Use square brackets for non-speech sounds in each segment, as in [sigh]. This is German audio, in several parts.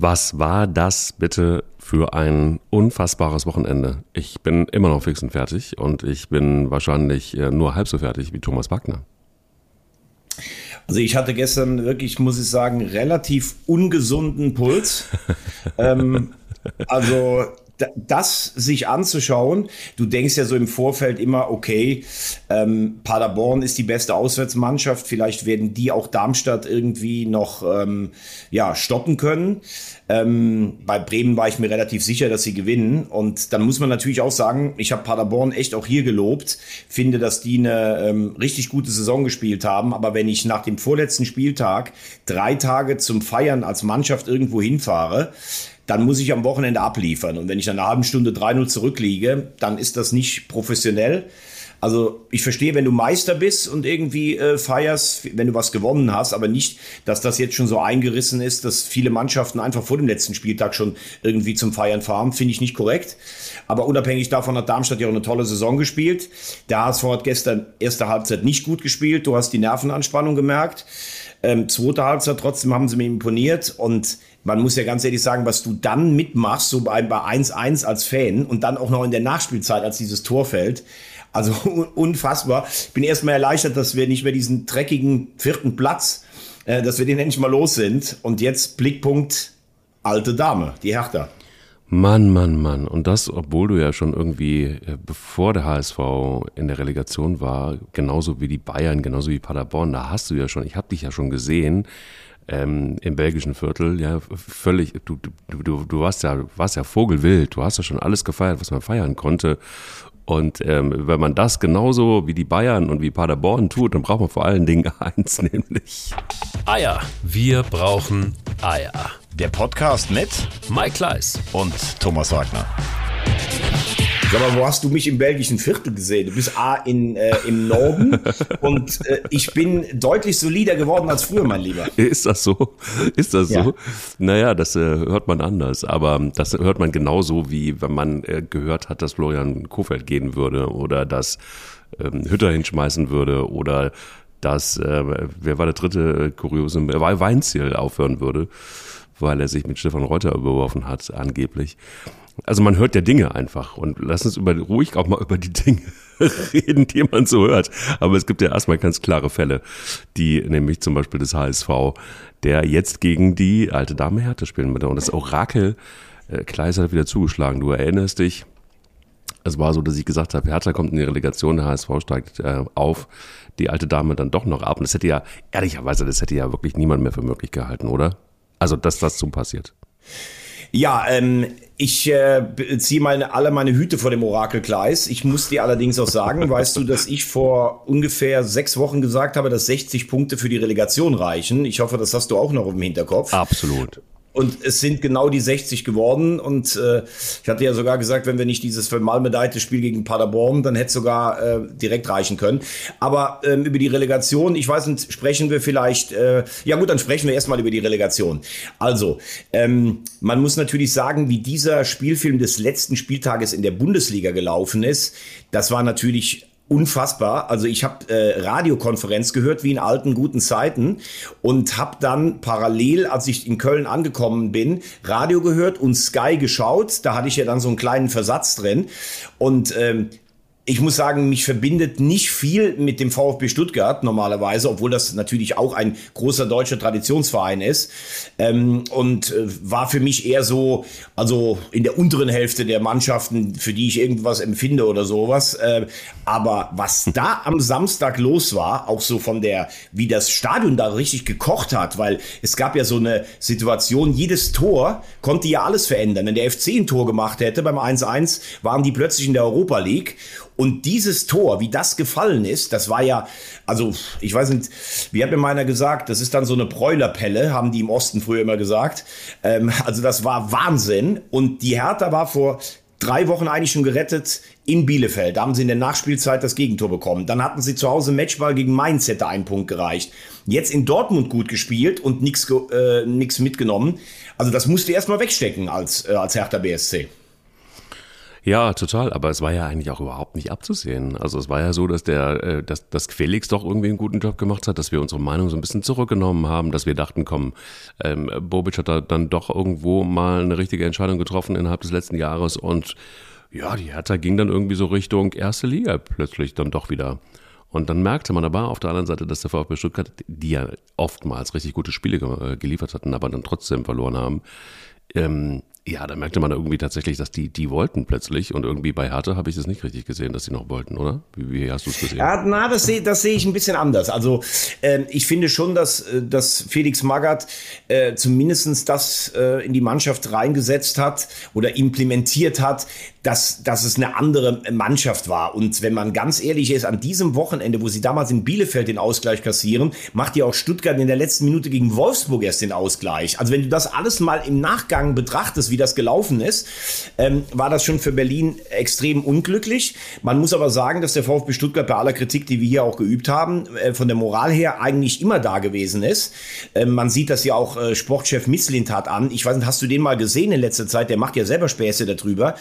Was war das bitte für ein unfassbares Wochenende? Ich bin immer noch fix und fertig und ich bin wahrscheinlich äh, nur halb so fertig wie Thomas Wagner. Also ich hatte gestern wirklich, muss ich sagen, relativ ungesunden Puls. [laughs] ähm, also das sich anzuschauen, du denkst ja so im Vorfeld immer, okay, ähm, Paderborn ist die beste Auswärtsmannschaft, vielleicht werden die auch Darmstadt irgendwie noch ähm, ja, stoppen können. Ähm, bei Bremen war ich mir relativ sicher, dass sie gewinnen. Und dann muss man natürlich auch sagen, ich habe Paderborn echt auch hier gelobt, finde, dass die eine ähm, richtig gute Saison gespielt haben. Aber wenn ich nach dem vorletzten Spieltag drei Tage zum Feiern als Mannschaft irgendwo hinfahre, dann muss ich am Wochenende abliefern. Und wenn ich dann eine halbe Stunde 3-0 zurückliege, dann ist das nicht professionell. Also ich verstehe, wenn du Meister bist und irgendwie äh, feierst, wenn du was gewonnen hast, aber nicht, dass das jetzt schon so eingerissen ist, dass viele Mannschaften einfach vor dem letzten Spieltag schon irgendwie zum Feiern fahren, finde ich nicht korrekt. Aber unabhängig davon hat Darmstadt ja auch eine tolle Saison gespielt. Der HSV hat gestern erste Halbzeit nicht gut gespielt. Du hast die Nervenanspannung gemerkt. Ähm, zweite Halbzeit trotzdem haben sie mir imponiert und man muss ja ganz ehrlich sagen, was du dann mitmachst, so bei 1-1 als Fan und dann auch noch in der Nachspielzeit, als dieses Tor fällt. Also [laughs] unfassbar. Ich bin erstmal erleichtert, dass wir nicht mehr diesen dreckigen vierten Platz, äh, dass wir den endlich mal los sind. Und jetzt Blickpunkt alte Dame, die Hertha. Mann, Mann, Mann. Und das, obwohl du ja schon irgendwie, äh, bevor der HSV in der Relegation war, genauso wie die Bayern, genauso wie Paderborn, da hast du ja schon, ich habe dich ja schon gesehen, ähm, im belgischen Viertel, ja, völlig, du, du, du, du warst ja, warst ja vogelwild, du hast ja schon alles gefeiert, was man feiern konnte. Und ähm, wenn man das genauso wie die Bayern und wie Paderborn tut, dann braucht man vor allen Dingen [laughs] eins, nämlich Eier. Wir brauchen Eier. Der Podcast mit Mike Kleiss und Thomas Wagner. Sag mal, wo hast du mich im belgischen Viertel gesehen? Du bist A in, äh, im Norden [laughs] und äh, ich bin deutlich solider geworden als früher, mein Lieber. Ist das so? Ist das ja. so? Naja, das äh, hört man anders, aber das hört man genauso, wie wenn man äh, gehört hat, dass Florian Kofeld gehen würde oder dass ähm, Hütter hinschmeißen würde oder dass, äh, wer war der dritte äh, kuriose, äh, Weinziel aufhören würde, weil er sich mit Stefan Reuter überworfen hat, angeblich. Also man hört ja Dinge einfach und lass uns über, ruhig auch mal [laughs] über die Dinge reden, die man so hört. Aber es gibt ja erstmal ganz klare Fälle, die nämlich zum Beispiel des HSV, der jetzt gegen die alte Dame Härte spielen würde. Und das Orakel äh, Kleis hat wieder zugeschlagen. Du erinnerst dich, es war so, dass ich gesagt habe, Hertha kommt in die Relegation, der HSV steigt äh, auf, die alte Dame dann doch noch ab. Und das hätte ja, ehrlicherweise, das hätte ja wirklich niemand mehr für möglich gehalten, oder? Also, dass das so passiert. Ja, ähm, ich äh, ziehe meine, alle meine Hüte vor dem Orakelkleis. Ich muss dir allerdings auch sagen, [laughs] weißt du, dass ich vor ungefähr sechs Wochen gesagt habe, dass 60 Punkte für die Relegation reichen. Ich hoffe, das hast du auch noch im Hinterkopf. Absolut. Und es sind genau die 60 geworden. Und äh, ich hatte ja sogar gesagt, wenn wir nicht dieses vermalmedeite Spiel gegen Paderborn, dann hätte es sogar äh, direkt reichen können. Aber ähm, über die Relegation, ich weiß nicht, sprechen wir vielleicht, äh, ja gut, dann sprechen wir erstmal über die Relegation. Also, ähm, man muss natürlich sagen, wie dieser Spielfilm des letzten Spieltages in der Bundesliga gelaufen ist, das war natürlich unfassbar. Also ich habe äh, Radiokonferenz gehört wie in alten guten Zeiten und habe dann parallel, als ich in Köln angekommen bin, Radio gehört und Sky geschaut. Da hatte ich ja dann so einen kleinen Versatz drin und ähm, ich muss sagen, mich verbindet nicht viel mit dem VfB Stuttgart normalerweise, obwohl das natürlich auch ein großer deutscher Traditionsverein ist. Ähm, und äh, war für mich eher so, also in der unteren Hälfte der Mannschaften, für die ich irgendwas empfinde oder sowas. Äh, aber was da am Samstag los war, auch so von der, wie das Stadion da richtig gekocht hat, weil es gab ja so eine Situation, jedes Tor konnte ja alles verändern. Wenn der FC ein Tor gemacht hätte beim 1-1, waren die plötzlich in der Europa League. Und dieses Tor, wie das gefallen ist, das war ja, also ich weiß nicht, wie hat mir meiner gesagt, das ist dann so eine Bräulerpelle, haben die im Osten früher immer gesagt. Ähm, also das war Wahnsinn. Und die Hertha war vor drei Wochen eigentlich schon gerettet in Bielefeld. Da haben sie in der Nachspielzeit das Gegentor bekommen. Dann hatten sie zu Hause Matchball gegen Mainz, hätte einen Punkt gereicht. Jetzt in Dortmund gut gespielt und nichts äh, mitgenommen. Also das musst du erstmal wegstecken als, äh, als Hertha BSC. Ja, total. Aber es war ja eigentlich auch überhaupt nicht abzusehen. Also es war ja so, dass der, äh, dass, dass Felix doch irgendwie einen guten Job gemacht hat, dass wir unsere Meinung so ein bisschen zurückgenommen haben, dass wir dachten, komm, ähm, Bobic hat da dann doch irgendwo mal eine richtige Entscheidung getroffen innerhalb des letzten Jahres und ja, die Hertha ging dann irgendwie so Richtung erste Liga plötzlich dann doch wieder. Und dann merkte man aber auf der anderen Seite, dass der VfB Stuttgart, die ja oftmals richtig gute Spiele äh, geliefert hatten, aber dann trotzdem verloren haben, ähm, ja, da merkte man irgendwie tatsächlich, dass die, die wollten plötzlich und irgendwie bei Hertha habe ich das nicht richtig gesehen, dass sie noch wollten, oder? Wie, wie hast du es gesehen? Ja, na, das sehe das seh ich ein bisschen anders. Also äh, ich finde schon, dass, äh, dass Felix Magath äh, zumindest das äh, in die Mannschaft reingesetzt hat oder implementiert hat, dass, dass es eine andere Mannschaft war. Und wenn man ganz ehrlich ist, an diesem Wochenende, wo sie damals in Bielefeld den Ausgleich kassieren, macht ja auch Stuttgart in der letzten Minute gegen Wolfsburg erst den Ausgleich. Also wenn du das alles mal im Nachgang betrachtest, wie das gelaufen ist, ähm, war das schon für Berlin extrem unglücklich. Man muss aber sagen, dass der VfB Stuttgart bei aller Kritik, die wir hier auch geübt haben, äh, von der Moral her eigentlich immer da gewesen ist. Ähm, man sieht das ja auch äh, Sportchef Misslintat an. Ich weiß nicht, hast du den mal gesehen in letzter Zeit? Der macht ja selber Späße darüber.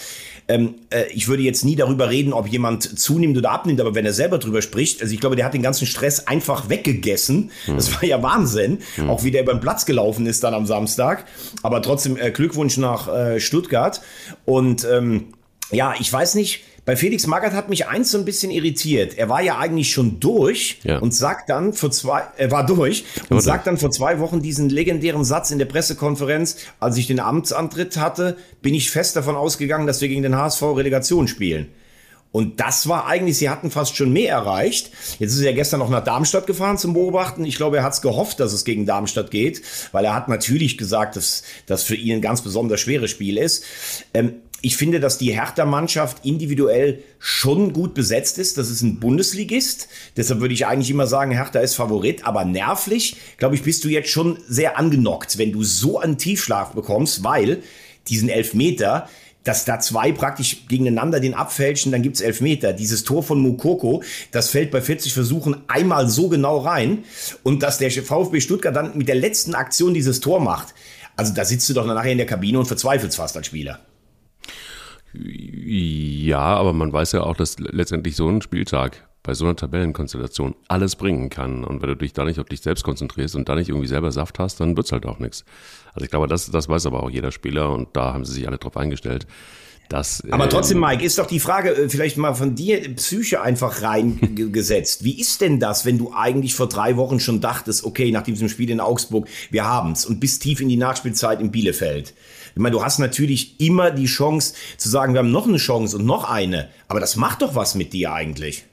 Ähm, äh, ich würde jetzt nie darüber reden, ob jemand zunimmt oder abnimmt, aber wenn er selber drüber spricht, also ich glaube, der hat den ganzen Stress einfach weggegessen. Mhm. Das war ja Wahnsinn, mhm. auch wie der über den Platz gelaufen ist dann am Samstag. Aber trotzdem äh, Glückwunsch nach äh, Stuttgart. Und ähm, ja, ich weiß nicht, bei Felix Magath hat mich eins so ein bisschen irritiert. Er war ja eigentlich schon durch ja. und sagt dann vor zwei, er war durch und Oder? sagt dann vor zwei Wochen diesen legendären Satz in der Pressekonferenz, als ich den Amtsantritt hatte, bin ich fest davon ausgegangen, dass wir gegen den HSV Relegation spielen. Und das war eigentlich, sie hatten fast schon mehr erreicht. Jetzt ist er gestern noch nach Darmstadt gefahren zum Beobachten. Ich glaube, er hat es gehofft, dass es gegen Darmstadt geht, weil er hat natürlich gesagt, dass das für ihn ein ganz besonders schweres Spiel ist. Ähm, ich finde, dass die Hertha-Mannschaft individuell schon gut besetzt ist. Das ist ein Bundesligist. Deshalb würde ich eigentlich immer sagen, Hertha ist Favorit. Aber nervlich, glaube ich, bist du jetzt schon sehr angenockt, wenn du so einen Tiefschlaf bekommst, weil diesen Elfmeter, dass da zwei praktisch gegeneinander den abfälschen, dann gibt's Elfmeter. Dieses Tor von Mukoko, das fällt bei 40 Versuchen einmal so genau rein. Und dass der VfB Stuttgart dann mit der letzten Aktion dieses Tor macht. Also da sitzt du doch nachher in der Kabine und verzweifelst fast als Spieler. Ja, aber man weiß ja auch, dass letztendlich so ein Spieltag bei so einer Tabellenkonstellation alles bringen kann. Und wenn du dich da nicht auf dich selbst konzentrierst und da nicht irgendwie selber Saft hast, dann wird's halt auch nichts. Also ich glaube, das, das weiß aber auch jeder Spieler und da haben sie sich alle drauf eingestellt. Das, aber trotzdem, ähm, Mike, ist doch die Frage äh, vielleicht mal von dir Psyche einfach reingesetzt. [laughs] Wie ist denn das, wenn du eigentlich vor drei Wochen schon dachtest, okay, nach diesem Spiel in Augsburg, wir haben's und bis tief in die Nachspielzeit in Bielefeld? Ich meine, du hast natürlich immer die Chance zu sagen, wir haben noch eine Chance und noch eine. Aber das macht doch was mit dir eigentlich.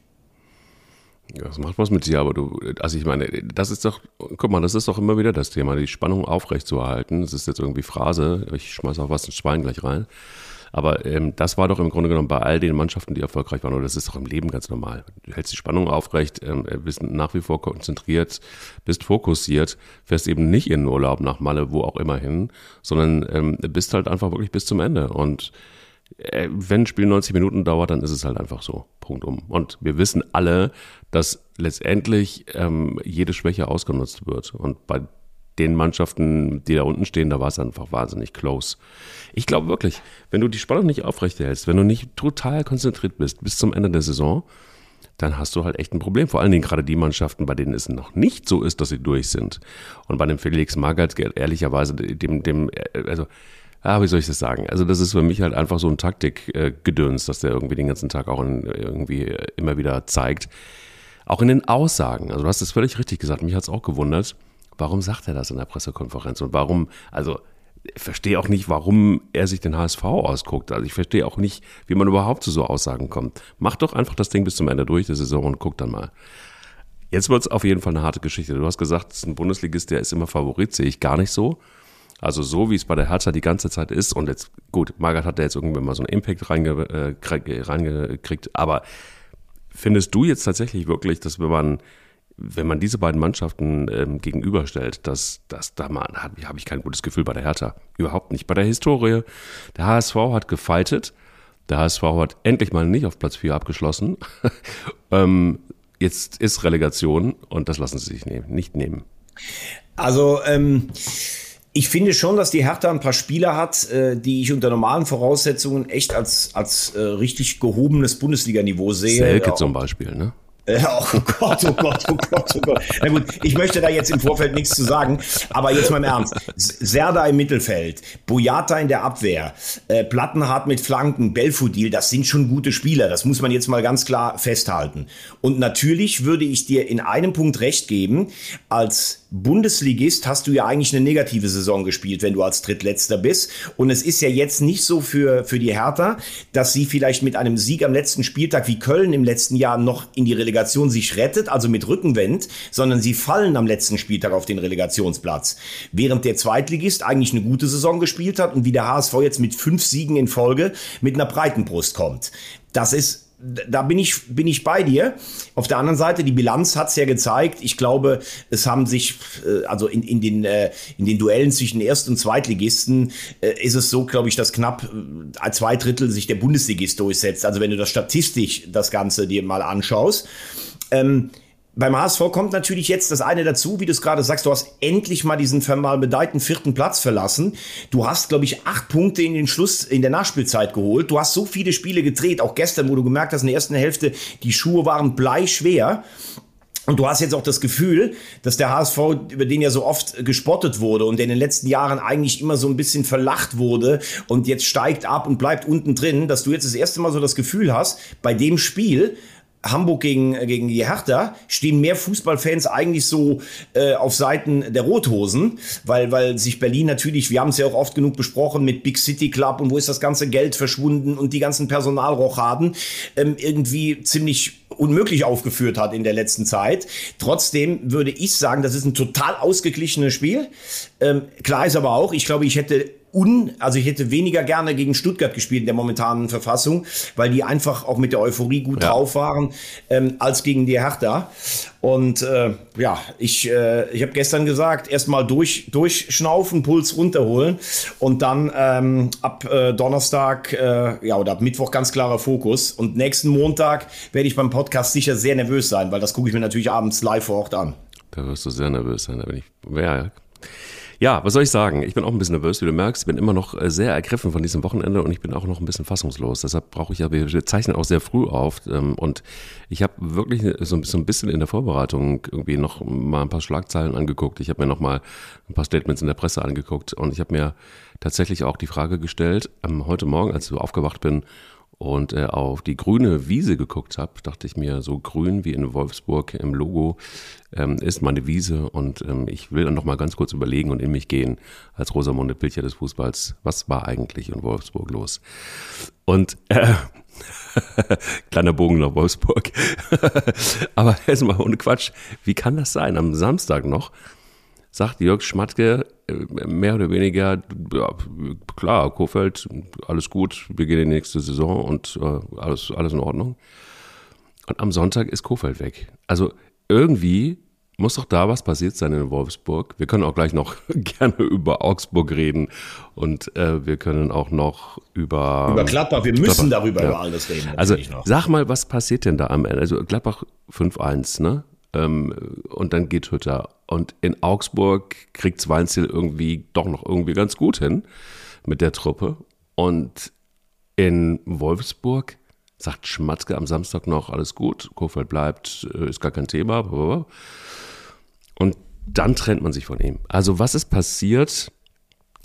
Ja, das macht was mit dir, aber du, also ich meine, das ist doch, guck mal, das ist doch immer wieder das Thema, die Spannung aufrechtzuerhalten. Das ist jetzt irgendwie Phrase, ich schmeiß auch was ins Schwein gleich rein. Aber ähm, das war doch im Grunde genommen bei all den Mannschaften, die erfolgreich waren, oder das ist doch im Leben ganz normal. Du hältst die Spannung aufrecht, ähm, bist nach wie vor konzentriert, bist fokussiert, fährst eben nicht in den Urlaub nach Malle, wo auch immer hin, sondern ähm, bist halt einfach wirklich bis zum Ende. Und wenn ein Spiel 90 Minuten dauert, dann ist es halt einfach so. Punkt um. Und wir wissen alle, dass letztendlich ähm, jede Schwäche ausgenutzt wird. Und bei den Mannschaften, die da unten stehen, da war es einfach wahnsinnig close. Ich glaube wirklich, wenn du die Spannung nicht aufrechterhältst, wenn du nicht total konzentriert bist bis zum Ende der Saison, dann hast du halt echt ein Problem. Vor allen Dingen gerade die Mannschaften, bei denen es noch nicht so ist, dass sie durch sind. Und bei dem Felix Magath, ehrlicherweise, dem, dem, also, ja, wie soll ich das sagen? Also, das ist für mich halt einfach so ein Taktikgedöns, dass der irgendwie den ganzen Tag auch in, irgendwie immer wieder zeigt. Auch in den Aussagen. Also, du hast es völlig richtig gesagt. Mich hat es auch gewundert Warum sagt er das in der Pressekonferenz? Und warum, also ich verstehe auch nicht, warum er sich den HSV ausguckt. Also ich verstehe auch nicht, wie man überhaupt zu so Aussagen kommt. Mach doch einfach das Ding bis zum Ende durch, der Saison, und guck dann mal. Jetzt wird es auf jeden Fall eine harte Geschichte. Du hast gesagt, es ist ein Bundesligist, der ist immer Favorit, sehe ich gar nicht so. Also so, wie es bei der Hertha die ganze Zeit ist. Und jetzt, gut, Margaret hat da jetzt irgendwann mal so einen Impact reinge, äh, reingekriegt. Aber findest du jetzt tatsächlich wirklich, dass wenn man wenn man diese beiden Mannschaften ähm, gegenüberstellt, dass, dass da mal habe ich kein gutes Gefühl bei der Hertha. Überhaupt nicht. Bei der Historie, der HSV hat gefeitet. Der HSV hat endlich mal nicht auf Platz 4 abgeschlossen. [laughs] ähm, jetzt ist Relegation und das lassen sie sich nehmen, nicht nehmen. Also, ähm, ich finde schon, dass die Hertha ein paar Spieler hat, äh, die ich unter normalen Voraussetzungen echt als, als äh, richtig gehobenes Bundesliganiveau sehe. Selke ja, zum Beispiel, ne? [laughs] Oh Gott, oh Gott, oh Gott, oh Gott. Na gut, ich möchte da jetzt im Vorfeld nichts zu sagen, aber jetzt mal im Ernst. Serda im Mittelfeld, Boyata in der Abwehr, äh, Plattenhardt mit Flanken, Belfodil, das sind schon gute Spieler. Das muss man jetzt mal ganz klar festhalten. Und natürlich würde ich dir in einem Punkt recht geben, als Bundesligist hast du ja eigentlich eine negative Saison gespielt, wenn du als Drittletzter bist. Und es ist ja jetzt nicht so für, für die Hertha, dass sie vielleicht mit einem Sieg am letzten Spieltag wie Köln im letzten Jahr noch in die Relegation sich rettet, also mit Rückenwind, sondern sie fallen am letzten Spieltag auf den Relegationsplatz. Während der Zweitligist eigentlich eine gute Saison gespielt hat und wie der HSV jetzt mit fünf Siegen in Folge mit einer breiten Brust kommt. Das ist da bin ich, bin ich bei dir. Auf der anderen Seite, die Bilanz hat es ja gezeigt. Ich glaube, es haben sich, äh, also in, in, den, äh, in den Duellen zwischen Erst- und Zweitligisten äh, ist es so, glaube ich, dass knapp zwei Drittel sich der Bundesligist durchsetzt. Also wenn du das statistisch das Ganze dir mal anschaust. Ähm, beim HSV kommt natürlich jetzt das eine dazu, wie du es gerade sagst, du hast endlich mal diesen vermalbedeiten vierten Platz verlassen. Du hast, glaube ich, acht Punkte in den Schluss, in der Nachspielzeit geholt. Du hast so viele Spiele gedreht, auch gestern, wo du gemerkt hast, in der ersten Hälfte, die Schuhe waren bleischwer. Und du hast jetzt auch das Gefühl, dass der HSV, über den ja so oft gespottet wurde und der in den letzten Jahren eigentlich immer so ein bisschen verlacht wurde und jetzt steigt ab und bleibt unten drin, dass du jetzt das erste Mal so das Gefühl hast, bei dem Spiel, Hamburg gegen, äh, gegen die Hertha stehen mehr Fußballfans eigentlich so äh, auf Seiten der Rothosen, weil, weil sich Berlin natürlich, wir haben es ja auch oft genug besprochen mit Big City Club und wo ist das ganze Geld verschwunden und die ganzen Personalrochaden ähm, irgendwie ziemlich unmöglich aufgeführt hat in der letzten Zeit. Trotzdem würde ich sagen, das ist ein total ausgeglichenes Spiel. Ähm, klar ist aber auch, ich glaube, ich hätte un, also ich hätte weniger gerne gegen Stuttgart gespielt in der momentanen Verfassung, weil die einfach auch mit der Euphorie gut ja. drauf waren, ähm, als gegen die Hertha. Und äh, ja, ich, äh, ich habe gestern gesagt, erstmal durch, durchschnaufen, Puls runterholen und dann ähm, ab äh, Donnerstag, äh, ja, oder ab Mittwoch ganz klarer Fokus. Und nächsten Montag werde ich beim Podcast sicher sehr nervös sein, weil das gucke ich mir natürlich abends live vor Ort an. Da wirst du sehr nervös sein, da bin ich. Ja, ja, was soll ich sagen? Ich bin auch ein bisschen nervös, wie du merkst. Ich bin immer noch äh, sehr ergriffen von diesem Wochenende und ich bin auch noch ein bisschen fassungslos. Deshalb brauche ich ja, wir zeichnen auch sehr früh auf ähm, und ich habe wirklich so ein bisschen in der Vorbereitung irgendwie noch mal ein paar Schlagzeilen angeguckt. Ich habe mir noch mal ein paar Statements in der Presse angeguckt und ich habe mir tatsächlich auch die Frage gestellt, ähm, heute Morgen, als ich aufgewacht bin und äh, auf die grüne Wiese geguckt habe, dachte ich mir, so grün wie in Wolfsburg im Logo ähm, ist meine Wiese und ähm, ich will dann noch mal ganz kurz überlegen und in mich gehen als Rosamunde Pilcher des Fußballs, was war eigentlich in Wolfsburg los? Und äh, [laughs] kleiner Bogen nach Wolfsburg. [laughs] Aber erstmal ohne Quatsch, wie kann das sein? Am Samstag noch sagt Jörg Schmatke mehr oder weniger, ja, klar, Kofeld, alles gut, wir gehen in die nächste Saison und äh, alles, alles in Ordnung. Und am Sonntag ist Kofeld weg. Also irgendwie muss doch da was passiert sein in Wolfsburg. Wir können auch gleich noch [laughs] gerne über Augsburg reden und äh, wir können auch noch über über Gladbach. Wir müssen Gladbach, darüber ja. über alles reden. Also sag mal, was passiert denn da am Ende? Also Gladbach 5-1, ne? Ähm, und dann geht Hütter. Und in Augsburg kriegt Weinziel irgendwie doch noch irgendwie ganz gut hin mit der Truppe. Und in Wolfsburg sagt Schmatzke am Samstag noch, alles gut, Kofeld bleibt, äh, ist gar kein Thema. Und dann trennt man sich von ihm. Also was ist passiert?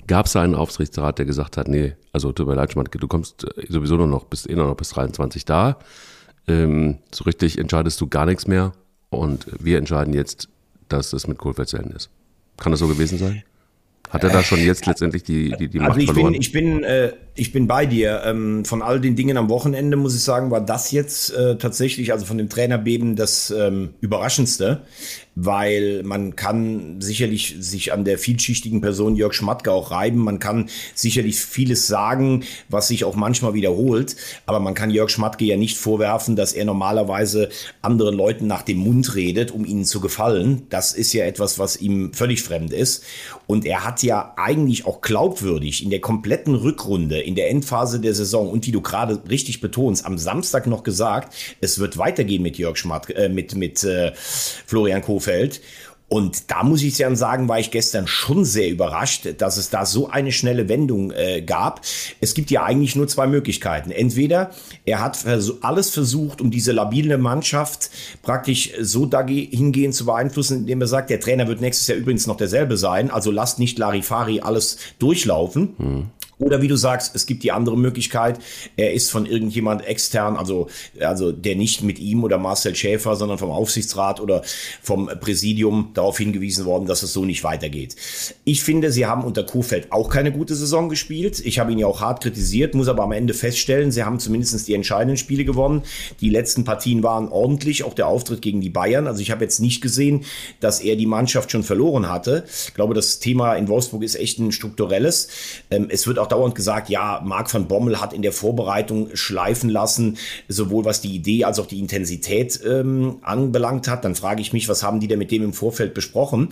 Gab es einen Aufsichtsrat, der gesagt hat, nee, also tut mir leid, Schmatzke, du kommst äh, sowieso nur noch, bist eh nur noch bis 23 da. Ähm, so richtig entscheidest du gar nichts mehr. Und wir entscheiden jetzt, dass es mit Kohlfeld zu Ende ist. Kann das so gewesen sein? Hat er da schon jetzt letztendlich die, die, die also Macht ich verloren? Bin, ich, bin, äh, ich bin bei dir. Ähm, von all den Dingen am Wochenende muss ich sagen, war das jetzt äh, tatsächlich, also von dem Trainerbeben, das ähm, Überraschendste weil man kann sicherlich sich an der vielschichtigen Person Jörg Schmatke auch reiben. Man kann sicherlich vieles sagen, was sich auch manchmal wiederholt. Aber man kann Jörg Schmatke ja nicht vorwerfen, dass er normalerweise anderen Leuten nach dem Mund redet, um ihnen zu gefallen. Das ist ja etwas, was ihm völlig fremd ist. Und er hat ja eigentlich auch glaubwürdig in der kompletten Rückrunde, in der Endphase der Saison und wie du gerade richtig betonst, am Samstag noch gesagt, es wird weitergehen mit Jörg Schmatke, äh, mit, mit äh, Florian Kofeld. Und da muss ich dann sagen, war ich gestern schon sehr überrascht, dass es da so eine schnelle Wendung äh, gab. Es gibt ja eigentlich nur zwei Möglichkeiten. Entweder er hat alles versucht, um diese labile Mannschaft praktisch so dahingehend zu beeinflussen, indem er sagt, der Trainer wird nächstes Jahr übrigens noch derselbe sein, also lasst nicht Larifari alles durchlaufen. Hm. Oder wie du sagst, es gibt die andere Möglichkeit, er ist von irgendjemand extern, also, also der nicht mit ihm oder Marcel Schäfer, sondern vom Aufsichtsrat oder vom Präsidium darauf hingewiesen worden, dass es so nicht weitergeht. Ich finde, sie haben unter Kuhfeld auch keine gute Saison gespielt. Ich habe ihn ja auch hart kritisiert, muss aber am Ende feststellen, sie haben zumindest die entscheidenden Spiele gewonnen. Die letzten Partien waren ordentlich, auch der Auftritt gegen die Bayern. Also ich habe jetzt nicht gesehen, dass er die Mannschaft schon verloren hatte. Ich glaube, das Thema in Wolfsburg ist echt ein strukturelles. Ähm, es wird auch dauernd gesagt, ja, Marc van Bommel hat in der Vorbereitung schleifen lassen, sowohl was die Idee als auch die Intensität ähm, anbelangt hat. Dann frage ich mich, was haben die denn mit dem im Vorfeld besprochen?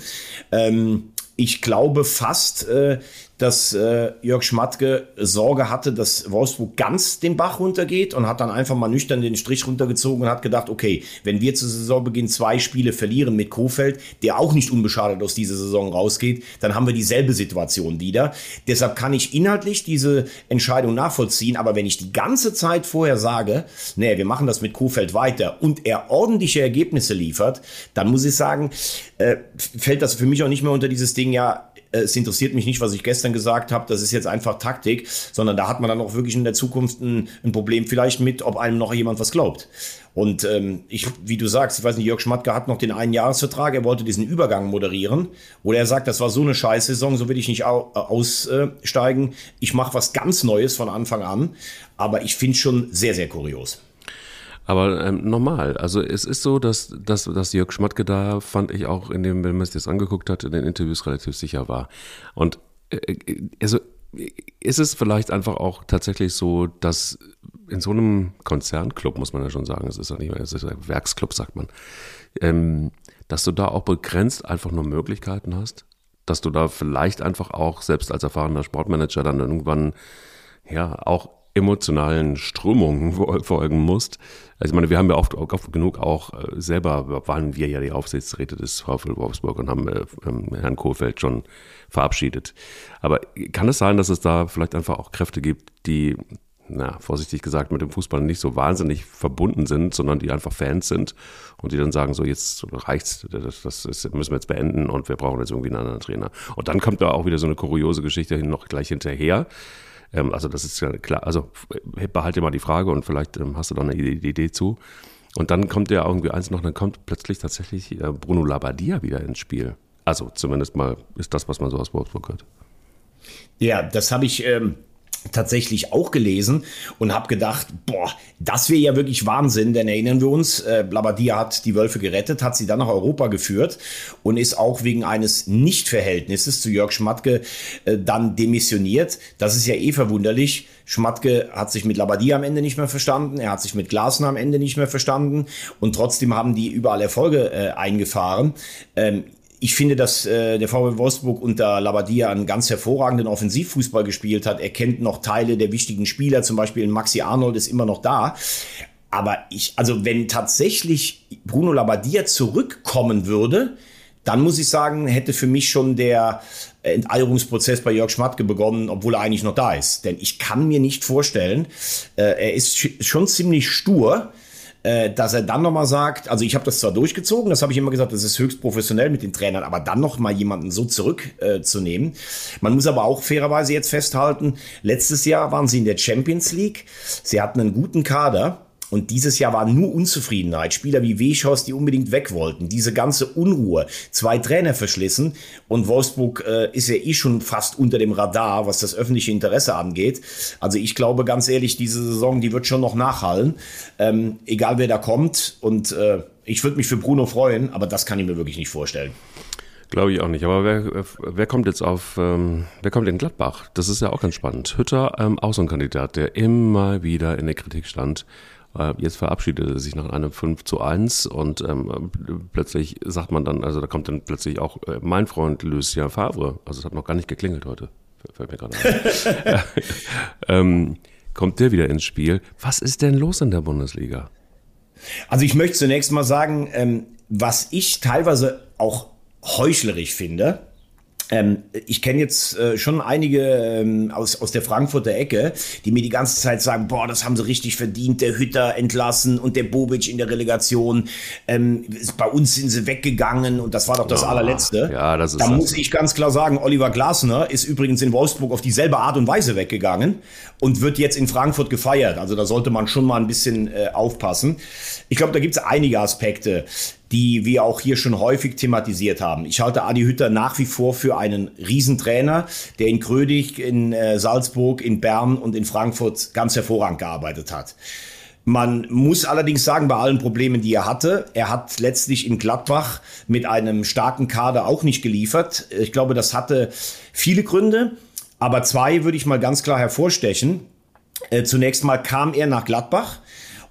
Ähm, ich glaube fast, äh, dass äh, Jörg Schmatke Sorge hatte, dass Wolfsburg ganz den Bach runtergeht und hat dann einfach mal nüchtern den Strich runtergezogen und hat gedacht, okay, wenn wir zu Saisonbeginn zwei Spiele verlieren mit Kofeld, der auch nicht unbeschadet aus dieser Saison rausgeht, dann haben wir dieselbe Situation wieder. Deshalb kann ich inhaltlich diese Entscheidung nachvollziehen, aber wenn ich die ganze Zeit vorher sage, nee, wir machen das mit Kofeld weiter und er ordentliche Ergebnisse liefert, dann muss ich sagen, äh, fällt das für mich auch nicht mehr unter dieses Ding, ja, äh, es interessiert mich nicht, was ich gestern gesagt habe, das ist jetzt einfach Taktik, sondern da hat man dann auch wirklich in der Zukunft ein, ein Problem vielleicht mit, ob einem noch jemand was glaubt. Und ähm, ich, wie du sagst, ich weiß nicht, Jörg Schmatke hat noch den einen Jahresvertrag, er wollte diesen Übergang moderieren. Oder er sagt, das war so eine Scheißsaison, so will ich nicht äh, aussteigen. Ich mache was ganz Neues von Anfang an. Aber ich finde schon sehr, sehr kurios. Aber ähm, normal. Also es ist so, dass, dass, dass Jörg Schmatke da, fand ich auch in dem, wenn man es jetzt angeguckt hat, in den Interviews relativ sicher war. Und also ist es vielleicht einfach auch tatsächlich so, dass in so einem Konzernclub, muss man ja schon sagen, es ist ja nicht mehr, es ist ein Werksclub, sagt man, ähm, dass du da auch begrenzt einfach nur Möglichkeiten hast, dass du da vielleicht einfach auch selbst als erfahrener Sportmanager dann irgendwann ja auch emotionalen Strömungen [laughs] folgen musst. Also ich meine, wir haben ja oft, oft genug auch äh, selber, waren wir ja die Aufsichtsräte des VfL Wolfsburg und haben äh, ähm, Herrn Kohlfeld schon verabschiedet. Aber kann es sein, dass es da vielleicht einfach auch Kräfte gibt, die, na, vorsichtig gesagt, mit dem Fußball nicht so wahnsinnig verbunden sind, sondern die einfach Fans sind und die dann sagen, so jetzt reicht's, das, das müssen wir jetzt beenden und wir brauchen jetzt irgendwie einen anderen Trainer. Und dann kommt da auch wieder so eine kuriose Geschichte noch gleich hinterher ähm, also das ist ja klar, also behalte mal die Frage und vielleicht ähm, hast du da eine Idee zu. Und dann kommt ja irgendwie eins noch, dann kommt plötzlich tatsächlich äh, Bruno Labbadia wieder ins Spiel. Also zumindest mal ist das, was man so aus Wolfsburg hört. Ja, das habe ich ähm, tatsächlich auch gelesen und habe gedacht, boah, das wäre ja wirklich Wahnsinn, denn erinnern wir uns, äh, Blabadia hat die Wölfe gerettet, hat sie dann nach Europa geführt und ist auch wegen eines Nichtverhältnisses zu Jörg Schmatke äh, dann demissioniert. Das ist ja eh verwunderlich. Schmatke hat sich mit Labadia am Ende nicht mehr verstanden, er hat sich mit Glasner am Ende nicht mehr verstanden und trotzdem haben die überall Erfolge äh, eingefahren. Ähm, ich finde, dass äh, der VW Wolfsburg unter Labadia einen ganz hervorragenden Offensivfußball gespielt hat. Er kennt noch Teile der wichtigen Spieler, zum Beispiel Maxi Arnold ist immer noch da. Aber ich, also wenn tatsächlich Bruno Labadia zurückkommen würde, dann muss ich sagen, hätte für mich schon der Enteilungsprozess bei Jörg Schmatke begonnen, obwohl er eigentlich noch da ist. Denn ich kann mir nicht vorstellen, äh, er ist schon ziemlich stur, äh, dass er dann nochmal sagt, also ich habe das zwar durchgezogen, das habe ich immer gesagt, das ist höchst professionell mit den Trainern, aber dann nochmal jemanden so zurückzunehmen. Äh, Man muss aber auch fairerweise jetzt festhalten, letztes Jahr waren sie in der Champions League, sie hatten einen guten Kader, und dieses Jahr war nur Unzufriedenheit. Spieler wie Weschhaus, die unbedingt weg wollten. Diese ganze Unruhe. Zwei Trainer verschlissen. Und Wolfsburg äh, ist ja eh schon fast unter dem Radar, was das öffentliche Interesse angeht. Also ich glaube ganz ehrlich, diese Saison, die wird schon noch nachhallen. Ähm, egal wer da kommt. Und äh, ich würde mich für Bruno freuen, aber das kann ich mir wirklich nicht vorstellen. Glaube ich auch nicht. Aber wer, wer kommt jetzt auf, ähm, wer kommt in Gladbach? Das ist ja auch ganz spannend. Hütter, ähm, auch so ein Kandidat, der immer wieder in der Kritik stand. Äh, jetzt verabschiedet er sich nach einem 5 zu 1 und ähm, plötzlich sagt man dann, also da kommt dann plötzlich auch äh, mein Freund Lucien Favre, also es hat noch gar nicht geklingelt heute, fällt mir gerade ein. [laughs] ähm, kommt der wieder ins Spiel. Was ist denn los in der Bundesliga? Also ich möchte zunächst mal sagen, ähm, was ich teilweise auch heuchlerisch finde. Ähm, ich kenne jetzt äh, schon einige ähm, aus, aus der Frankfurter Ecke, die mir die ganze Zeit sagen, boah, das haben sie richtig verdient, der Hütter entlassen und der Bobic in der Relegation. Ähm, bei uns sind sie weggegangen und das war doch das Ja, allerletzte. ja, das ist da das. muss ich ganz klar sagen, Oliver Glasner ist übrigens in Wolfsburg auf dieselbe Art und Weise weggegangen und wird jetzt in Frankfurt gefeiert. Also da sollte man schon mal ein bisschen äh, aufpassen. Ich glaube, da gibt es einige Aspekte die wir auch hier schon häufig thematisiert haben. Ich halte Adi Hütter nach wie vor für einen Riesentrainer, der in Krödig, in äh, Salzburg, in Bern und in Frankfurt ganz hervorragend gearbeitet hat. Man muss allerdings sagen, bei allen Problemen, die er hatte, er hat letztlich in Gladbach mit einem starken Kader auch nicht geliefert. Ich glaube, das hatte viele Gründe, aber zwei würde ich mal ganz klar hervorstechen. Äh, zunächst mal kam er nach Gladbach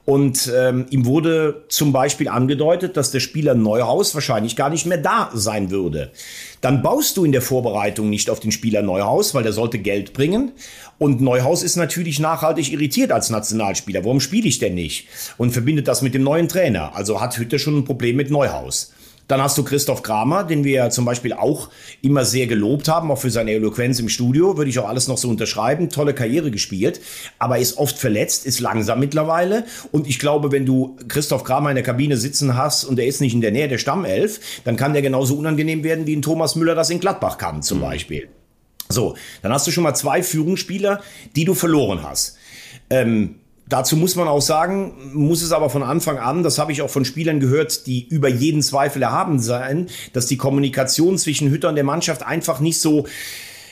und ähm, ihm wurde zum Beispiel angedeutet, dass der Spieler Neuhaus wahrscheinlich gar nicht mehr da sein würde. Dann baust du in der Vorbereitung nicht auf den Spieler Neuhaus, weil der sollte Geld bringen. Und Neuhaus ist natürlich nachhaltig irritiert als Nationalspieler. Warum spiele ich denn nicht? Und verbindet das mit dem neuen Trainer. Also hat Hütte schon ein Problem mit Neuhaus. Dann hast du Christoph Kramer, den wir ja zum Beispiel auch immer sehr gelobt haben, auch für seine Eloquenz im Studio, würde ich auch alles noch so unterschreiben. Tolle Karriere gespielt, aber ist oft verletzt, ist langsam mittlerweile. Und ich glaube, wenn du Christoph Kramer in der Kabine sitzen hast und er ist nicht in der Nähe der Stammelf, dann kann der genauso unangenehm werden, wie ein Thomas Müller das in Gladbach kann, zum Beispiel. So, dann hast du schon mal zwei Führungsspieler, die du verloren hast. Ähm, Dazu muss man auch sagen, muss es aber von Anfang an, das habe ich auch von Spielern gehört, die über jeden Zweifel erhaben sein, dass die Kommunikation zwischen Hütter und der Mannschaft einfach nicht so,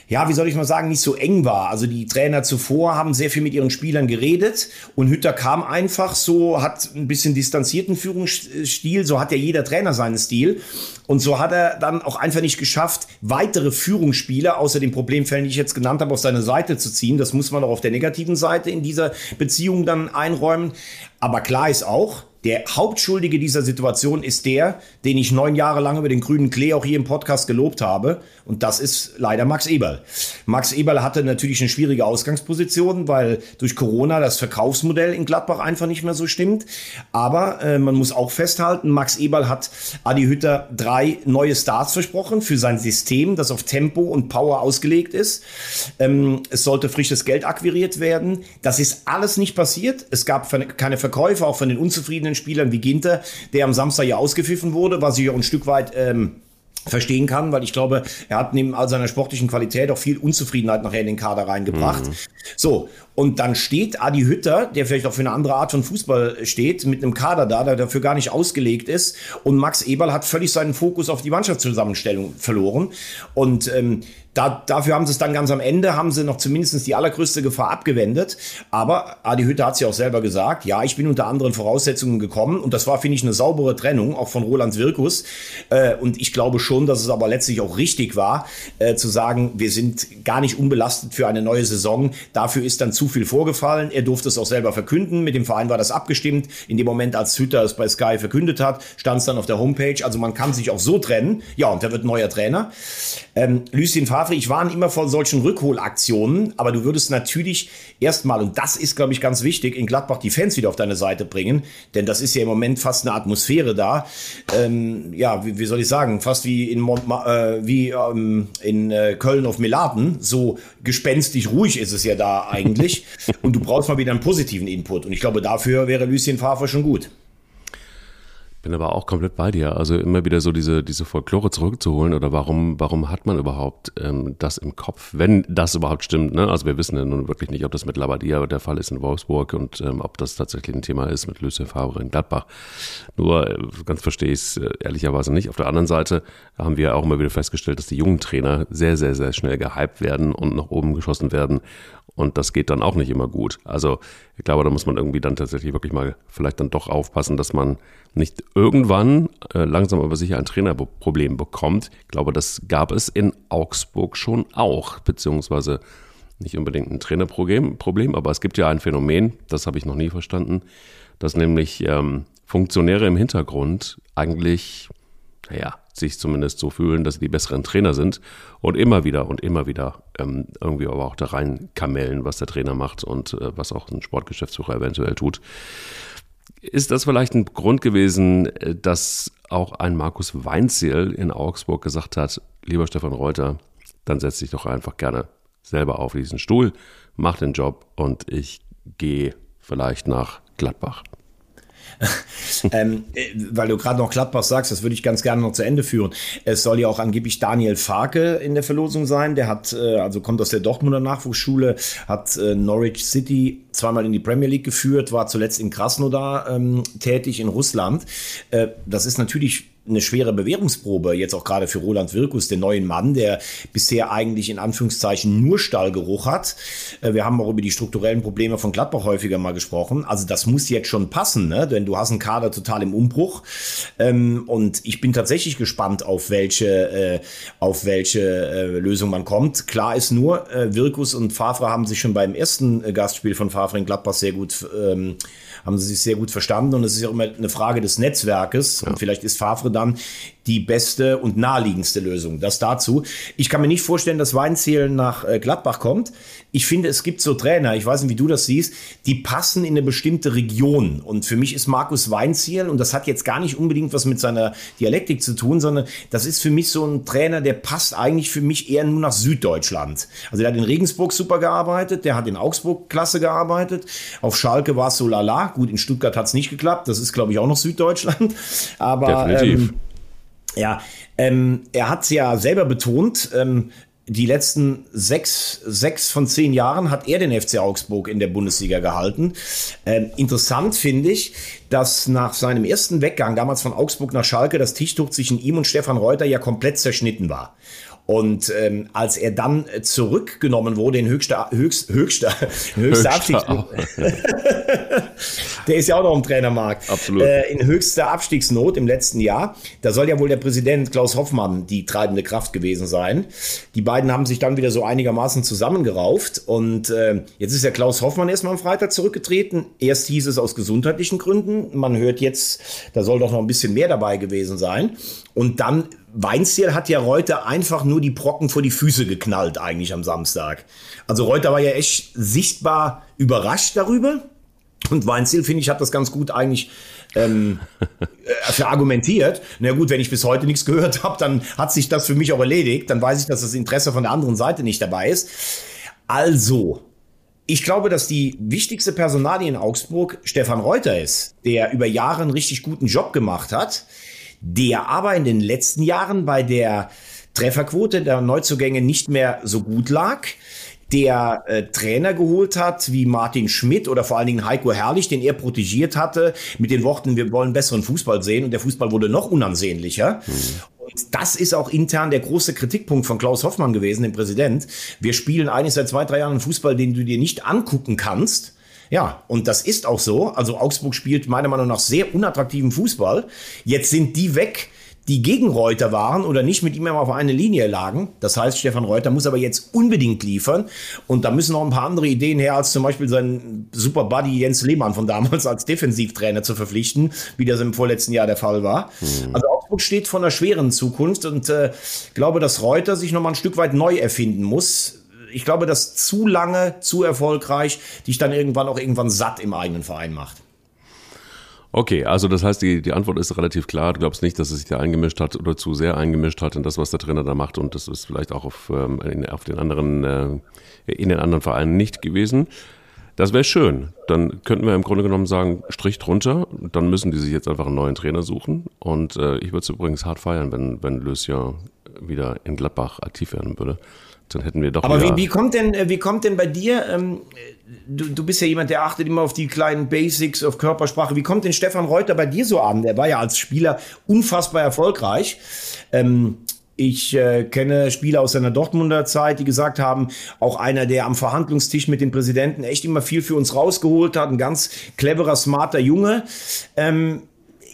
ja, wie soll ich mal sagen, nicht so eng war. Also die Trainer zuvor haben sehr viel mit ihren Spielern geredet und Hütter kam einfach so, hat ein bisschen distanzierten Führungsstil, so hat ja jeder Trainer seinen Stil. Und so hat er dann auch einfach nicht geschafft, weitere Führungsspieler außer den Problemfällen, die ich jetzt genannt habe, auf seine Seite zu ziehen. Das muss man auch auf der negativen Seite in dieser Beziehung dann einräumen. Aber klar ist auch, der Hauptschuldige dieser Situation ist der, den ich neun Jahre lang über den grünen Klee auch hier im Podcast gelobt habe. Und das ist leider Max Eberl. Max Eberl hatte natürlich eine schwierige Ausgangsposition, weil durch Corona das Verkaufsmodell in Gladbach einfach nicht mehr so stimmt. Aber äh, man muss auch festhalten, Max Eberl hat Adi Hütter drei neue Stars versprochen für sein System, das auf Tempo und Power ausgelegt ist. Ähm, es sollte frisches Geld akquiriert werden. Das ist alles nicht passiert. Es gab keine Verkäufe, auch von den unzufriedenen Spielern wie Ginter, der am Samstag ja ausgepfiffen wurde, was ich auch ein Stück weit ähm, verstehen kann, weil ich glaube, er hat neben all seiner sportlichen Qualität auch viel Unzufriedenheit nachher in den Kader reingebracht. Mhm. So, und dann steht Adi Hütter, der vielleicht auch für eine andere Art von Fußball steht, mit einem Kader da, der dafür gar nicht ausgelegt ist. Und Max Eberl hat völlig seinen Fokus auf die Mannschaftszusammenstellung verloren. Und ähm, da, dafür haben sie es dann ganz am Ende, haben sie noch zumindest die allergrößte Gefahr abgewendet. Aber Adi Hütter hat sie auch selber gesagt, ja, ich bin unter anderen Voraussetzungen gekommen. Und das war, finde ich, eine saubere Trennung, auch von Roland Wirkus. Äh, und ich glaube schon, dass es aber letztlich auch richtig war, äh, zu sagen, wir sind gar nicht unbelastet für eine neue Saison. Dafür ist dann zu viel vorgefallen. Er durfte es auch selber verkünden. Mit dem Verein war das abgestimmt. In dem Moment, als Hütter es bei Sky verkündet hat, stand es dann auf der Homepage. Also man kann sich auch so trennen. Ja, und da wird neuer Trainer. Ähm, Lucien Favre, ich warne immer vor solchen Rückholaktionen, aber du würdest natürlich erstmal, und das ist, glaube ich, ganz wichtig, in Gladbach die Fans wieder auf deine Seite bringen, denn das ist ja im Moment fast eine Atmosphäre da. Ähm, ja, wie, wie, soll ich sagen, fast wie in, Mont äh, wie, ähm, in äh, Köln auf Melaten, so gespenstig ruhig ist es ja da eigentlich. Und du brauchst mal wieder einen positiven Input. Und ich glaube, dafür wäre Lucien Favre schon gut bin aber auch komplett bei dir. Also immer wieder so diese, diese Folklore zurückzuholen oder warum, warum hat man überhaupt ähm, das im Kopf, wenn das überhaupt stimmt. Ne? Also wir wissen ja nun wirklich nicht, ob das mit Labadia der Fall ist in Wolfsburg und ähm, ob das tatsächlich ein Thema ist mit Lucien Favre in Gladbach. Nur äh, ganz verstehe ich es äh, ehrlicherweise nicht. Auf der anderen Seite haben wir auch immer wieder festgestellt, dass die jungen Trainer sehr, sehr, sehr schnell gehypt werden und nach oben geschossen werden. Und das geht dann auch nicht immer gut. Also ich glaube, da muss man irgendwie dann tatsächlich wirklich mal vielleicht dann doch aufpassen, dass man nicht irgendwann äh, langsam aber sicher ein Trainerproblem bekommt. Ich glaube, das gab es in Augsburg schon auch, beziehungsweise nicht unbedingt ein Trainerproblem, Problem, aber es gibt ja ein Phänomen, das habe ich noch nie verstanden, dass nämlich ähm, Funktionäre im Hintergrund eigentlich, naja, sich zumindest so fühlen, dass sie die besseren Trainer sind und immer wieder und immer wieder ähm, irgendwie aber auch da rein kamellen, was der Trainer macht und äh, was auch ein Sportgeschäftsführer eventuell tut. ist das vielleicht ein Grund gewesen, äh, dass auch ein Markus Weinziel in Augsburg gesagt hat, lieber Stefan Reuter, dann setz dich doch einfach gerne selber auf diesen Stuhl, mach den Job und ich gehe vielleicht nach Gladbach. [laughs] ähm, äh, weil du gerade noch Gladbach sagst, das würde ich ganz gerne noch zu Ende führen. Es soll ja auch angeblich Daniel Farke in der Verlosung sein. Der hat, äh, also kommt aus der Dortmunder Nachwuchsschule, hat äh, Norwich City zweimal in die Premier League geführt, war zuletzt in Krasnodar ähm, tätig in Russland. Äh, das ist natürlich eine schwere Bewährungsprobe, jetzt auch gerade für Roland Wirkus, den neuen Mann, der bisher eigentlich in Anführungszeichen nur Stallgeruch hat. Äh, wir haben auch über die strukturellen Probleme von Gladbach häufiger mal gesprochen. Also das muss jetzt schon passen, ne? denn du hast einen Kader total im Umbruch. Ähm, und ich bin tatsächlich gespannt, auf welche, äh, auf welche äh, Lösung man kommt. Klar ist nur, Wirkus und Favre haben sich schon beim ersten Gastspiel von Favre in Gladbach sehr gut ähm, haben sie sich sehr gut verstanden und es ist ja immer eine Frage des Netzwerkes ja. und vielleicht ist Favre dann die beste und naheliegendste Lösung. Das dazu. Ich kann mir nicht vorstellen, dass Weinziel nach äh, Gladbach kommt. Ich finde, es gibt so Trainer, ich weiß nicht, wie du das siehst, die passen in eine bestimmte Region. Und für mich ist Markus Weinziel, und das hat jetzt gar nicht unbedingt was mit seiner Dialektik zu tun, sondern das ist für mich so ein Trainer, der passt eigentlich für mich eher nur nach Süddeutschland. Also der hat in Regensburg super gearbeitet, der hat in Augsburg klasse gearbeitet. Auf Schalke war es so lala. Gut, in Stuttgart hat es nicht geklappt. Das ist, glaube ich, auch noch Süddeutschland. Aber Definitiv. Ähm, ja, ähm, er hat es ja selber betont. Ähm, die letzten sechs, sechs von zehn Jahren hat er den FC Augsburg in der Bundesliga gehalten. Ähm, interessant finde ich, dass nach seinem ersten Weggang damals von Augsburg nach Schalke das Tischtuch zwischen ihm und Stefan Reuter ja komplett zerschnitten war. Und ähm, als er dann zurückgenommen wurde in höchster, höchst, höchster, [laughs] höchster Abstiegsnot, [laughs] der ist ja auch noch im Trainermarkt, Absolut. Äh, in höchster Abstiegsnot im letzten Jahr, da soll ja wohl der Präsident Klaus Hoffmann die treibende Kraft gewesen sein. Die beiden haben sich dann wieder so einigermaßen zusammengerauft und äh, jetzt ist ja Klaus Hoffmann erstmal am Freitag zurückgetreten. Erst hieß es aus gesundheitlichen Gründen, man hört jetzt, da soll doch noch ein bisschen mehr dabei gewesen sein. Und dann Weinziel hat ja Reuter einfach nur die Brocken vor die Füße geknallt, eigentlich am Samstag. Also Reuter war ja echt sichtbar überrascht darüber. Und Weinziel, finde ich, hat das ganz gut eigentlich ähm, äh, verargumentiert. Na gut, wenn ich bis heute nichts gehört habe, dann hat sich das für mich auch erledigt. Dann weiß ich, dass das Interesse von der anderen Seite nicht dabei ist. Also, ich glaube, dass die wichtigste Personalie in Augsburg Stefan Reuter ist, der über Jahre einen richtig guten Job gemacht hat der aber in den letzten Jahren bei der Trefferquote der Neuzugänge nicht mehr so gut lag der äh, Trainer geholt hat, wie Martin Schmidt oder vor allen Dingen Heiko Herrlich, den er protegiert hatte, mit den Worten, wir wollen besseren Fußball sehen und der Fußball wurde noch unansehnlicher. Mhm. Und das ist auch intern der große Kritikpunkt von Klaus Hoffmann gewesen, dem Präsident. Wir spielen eigentlich seit zwei, drei Jahren einen Fußball, den du dir nicht angucken kannst ja, und das ist auch so. Also Augsburg spielt meiner Meinung nach sehr unattraktiven Fußball. Jetzt sind die weg, die gegen Reuter waren oder nicht mit ihm auf eine Linie lagen. Das heißt, Stefan Reuter muss aber jetzt unbedingt liefern. Und da müssen noch ein paar andere Ideen her, als zum Beispiel seinen Super Buddy Jens Lehmann von damals als Defensivtrainer zu verpflichten, wie das im vorletzten Jahr der Fall war. Mhm. Also Augsburg steht vor einer schweren Zukunft und äh, glaube, dass Reuter sich noch mal ein Stück weit neu erfinden muss ich glaube, dass zu lange, zu erfolgreich dich dann irgendwann auch irgendwann satt im eigenen Verein macht. Okay, also das heißt, die, die Antwort ist relativ klar. Du glaubst nicht, dass es sich da eingemischt hat oder zu sehr eingemischt hat in das, was der Trainer da macht. Und das ist vielleicht auch auf, ähm, in, auf den anderen, äh, in den anderen Vereinen nicht gewesen. Das wäre schön. Dann könnten wir im Grunde genommen sagen, Strich drunter. Dann müssen die sich jetzt einfach einen neuen Trainer suchen. Und äh, ich würde es übrigens hart feiern, wenn, wenn Lösja wieder in Gladbach aktiv werden würde dann hätten wir doch. Aber wie, wie, kommt denn, äh, wie kommt denn bei dir, ähm, du, du bist ja jemand, der achtet immer auf die kleinen Basics, auf Körpersprache. Wie kommt denn Stefan Reuter bei dir so an? Der war ja als Spieler unfassbar erfolgreich. Ähm, ich äh, kenne Spieler aus seiner Dortmunder Zeit, die gesagt haben, auch einer, der am Verhandlungstisch mit dem Präsidenten echt immer viel für uns rausgeholt hat, ein ganz cleverer, smarter Junge. Ähm,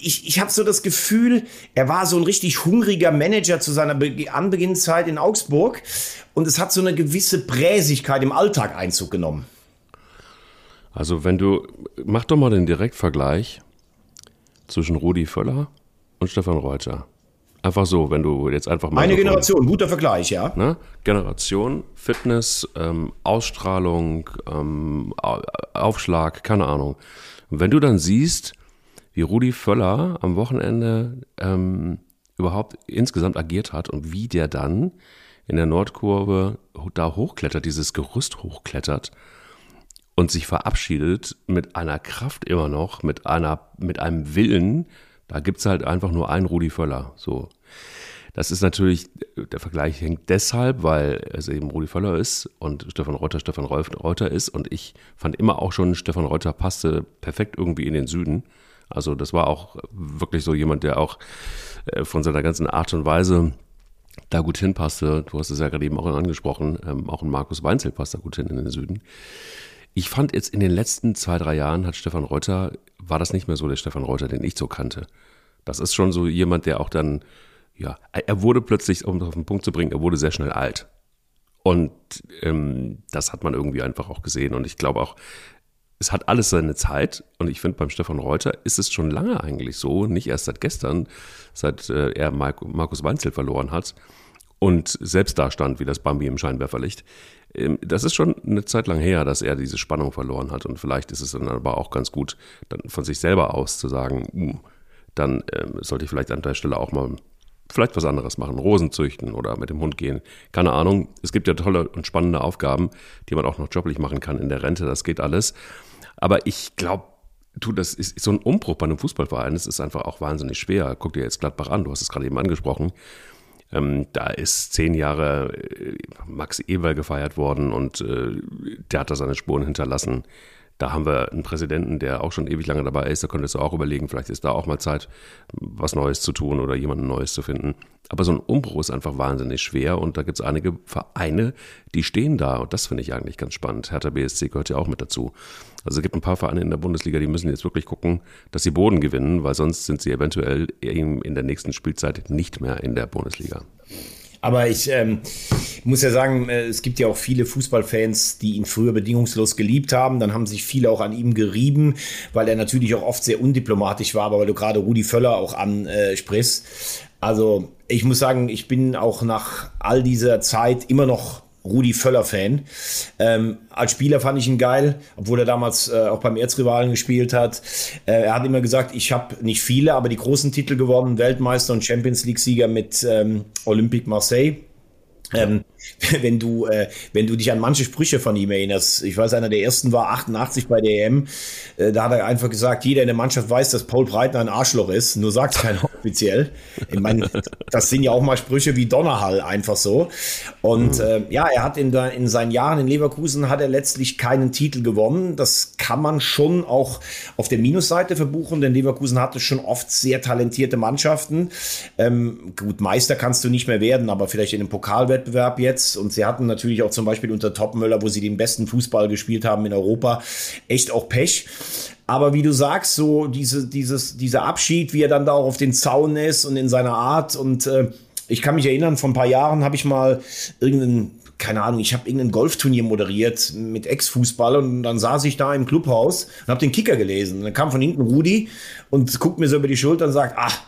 ich, ich habe so das Gefühl, er war so ein richtig hungriger Manager zu seiner Be Anbeginnzeit in Augsburg und es hat so eine gewisse Präsigkeit im Alltag Einzug genommen. Also wenn du, mach doch mal den Direktvergleich zwischen Rudi Völler und Stefan Reuter. Einfach so, wenn du jetzt einfach mal. Eine Generation, guter Vergleich, ja. Ne? Generation, Fitness, ähm, Ausstrahlung, ähm, Aufschlag, keine Ahnung. wenn du dann siehst, wie Rudi Völler am Wochenende ähm, überhaupt insgesamt agiert hat und wie der dann in der Nordkurve da hochklettert, dieses Gerüst hochklettert und sich verabschiedet mit einer Kraft immer noch, mit einer, mit einem Willen. Da gibt's halt einfach nur einen Rudi Völler. So. Das ist natürlich, der Vergleich hängt deshalb, weil es eben Rudi Völler ist und Stefan Reuter Stefan Reuter ist. Und ich fand immer auch schon, Stefan Reuter passte perfekt irgendwie in den Süden. Also das war auch wirklich so jemand, der auch äh, von seiner ganzen Art und Weise da gut hinpasste. Du hast es ja gerade eben auch angesprochen. Ähm, auch ein Markus Weinzel passt da gut hin in den Süden. Ich fand jetzt in den letzten zwei, drei Jahren hat Stefan Reuter, war das nicht mehr so der Stefan Reuter, den ich so kannte. Das ist schon so jemand, der auch dann, ja, er wurde plötzlich, um das auf den Punkt zu bringen, er wurde sehr schnell alt. Und ähm, das hat man irgendwie einfach auch gesehen. Und ich glaube auch, es hat alles seine Zeit. Und ich finde, beim Stefan Reuter ist es schon lange eigentlich so, nicht erst seit gestern, seit äh, er Markus Weinzel verloren hat und selbst da stand wie das Bambi im Scheinwerferlicht. Ähm, das ist schon eine Zeit lang her, dass er diese Spannung verloren hat. Und vielleicht ist es dann aber auch ganz gut, dann von sich selber aus zu sagen, uh, dann ähm, sollte ich vielleicht an der Stelle auch mal vielleicht was anderes machen, Rosen züchten oder mit dem Hund gehen. Keine Ahnung. Es gibt ja tolle und spannende Aufgaben, die man auch noch joblich machen kann in der Rente. Das geht alles. Aber ich glaube, du, das ist so ein Umbruch bei einem Fußballverein. Das ist einfach auch wahnsinnig schwer. Guck dir jetzt Gladbach an. Du hast es gerade eben angesprochen. Ähm, da ist zehn Jahre äh, Max Eberl gefeiert worden und äh, der hat da seine Spuren hinterlassen. Da haben wir einen Präsidenten, der auch schon ewig lange dabei ist. Da könntest du auch überlegen, vielleicht ist da auch mal Zeit, was Neues zu tun oder jemanden Neues zu finden. Aber so ein Umbruch ist einfach wahnsinnig schwer und da gibt es einige Vereine, die stehen da und das finde ich eigentlich ganz spannend. Hertha BSC gehört ja auch mit dazu. Also es gibt ein paar Vereine in der Bundesliga, die müssen jetzt wirklich gucken, dass sie Boden gewinnen, weil sonst sind sie eventuell in der nächsten Spielzeit nicht mehr in der Bundesliga. Aber ich ähm, muss ja sagen, äh, es gibt ja auch viele Fußballfans, die ihn früher bedingungslos geliebt haben. Dann haben sich viele auch an ihm gerieben, weil er natürlich auch oft sehr undiplomatisch war, aber weil du gerade Rudi Völler auch ansprichst. Also ich muss sagen, ich bin auch nach all dieser Zeit immer noch Rudi Völler-Fan. Ähm, als Spieler fand ich ihn geil, obwohl er damals äh, auch beim Erzrivalen gespielt hat. Äh, er hat immer gesagt, ich habe nicht viele, aber die großen Titel gewonnen, Weltmeister und Champions League-Sieger mit ähm, Olympique Marseille. Ähm, [laughs] wenn du, äh, wenn du dich an manche Sprüche von ihm erinnerst. Ich weiß, einer der ersten war 88 bei der EM. Äh, da hat er einfach gesagt, jeder in der Mannschaft weiß, dass Paul Breitner ein Arschloch ist. Nur sagt es keiner [laughs] offiziell. Ich meine, das sind ja auch mal Sprüche wie Donnerhall einfach so. Und mhm. äh, ja, er hat in, der, in seinen Jahren in Leverkusen hat er letztlich keinen Titel gewonnen. Das kann man schon auch auf der Minusseite verbuchen, denn Leverkusen hatte schon oft sehr talentierte Mannschaften. Ähm, gut, Meister kannst du nicht mehr werden, aber vielleicht in einem Pokalwettbewerb jetzt jetzt. Und sie hatten natürlich auch zum Beispiel unter Topmöller, wo sie den besten Fußball gespielt haben in Europa, echt auch Pech. Aber wie du sagst, so diese, dieses, dieser Abschied, wie er dann da auch auf den Zaun ist und in seiner Art. Und äh, ich kann mich erinnern, vor ein paar Jahren habe ich mal irgendeinen keine Ahnung, ich habe irgendein Golfturnier moderiert mit Ex-Fußballern und dann saß ich da im Clubhaus und habe den Kicker gelesen. Und dann kam von hinten Rudi und guckt mir so über die Schulter und sagt, ach,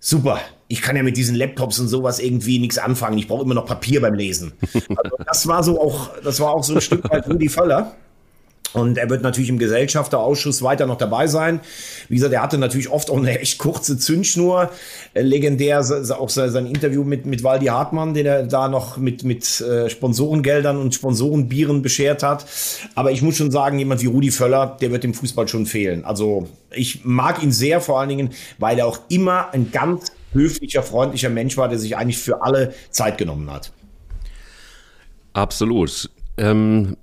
super, ich kann ja mit diesen Laptops und sowas irgendwie nichts anfangen. Ich brauche immer noch Papier beim Lesen. [laughs] Also das war so auch, das war auch so ein Stück weit Rudi Völler. Und er wird natürlich im Gesellschafterausschuss weiter noch dabei sein. Wie gesagt, er hatte natürlich oft auch eine echt kurze Zündschnur. Äh, legendär auch sein Interview mit, mit Waldi Hartmann, den er da noch mit, mit äh, Sponsorengeldern und Sponsorenbieren beschert hat. Aber ich muss schon sagen, jemand wie Rudi Völler, der wird dem Fußball schon fehlen. Also ich mag ihn sehr, vor allen Dingen, weil er auch immer ein ganz höflicher, freundlicher Mensch war, der sich eigentlich für alle Zeit genommen hat. Absolut. Ähm,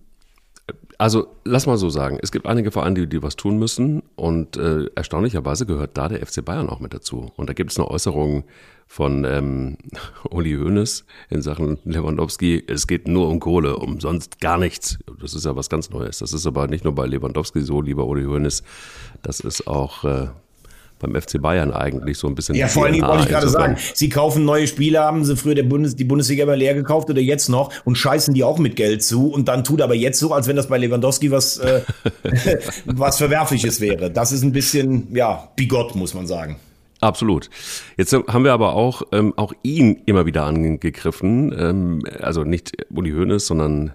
also lass mal so sagen, es gibt einige Vereine, die, die was tun müssen und äh, erstaunlicherweise gehört da der FC Bayern auch mit dazu. Und da gibt es eine Äußerung von ähm, [laughs] Uli Hoeneß in Sachen Lewandowski, es geht nur um Kohle, um sonst gar nichts. Das ist ja was ganz Neues. Das ist aber nicht nur bei Lewandowski so, lieber Uli Hoeneß, das ist auch äh, beim FC Bayern eigentlich so ein bisschen. Ja, vor allem wollte ich gerade sagen, sie kaufen neue Spieler, haben sie früher der Bundes, die Bundesliga immer leer gekauft oder jetzt noch und scheißen die auch mit Geld zu und dann tut aber jetzt so, als wenn das bei Lewandowski was, äh, [laughs] [laughs] was Verwerfliches wäre. Das ist ein bisschen, ja, bigott, muss man sagen. Absolut. Jetzt haben wir aber auch, ähm, auch ihn immer wieder angegriffen. Ähm, also nicht Uli Hoeneß, sondern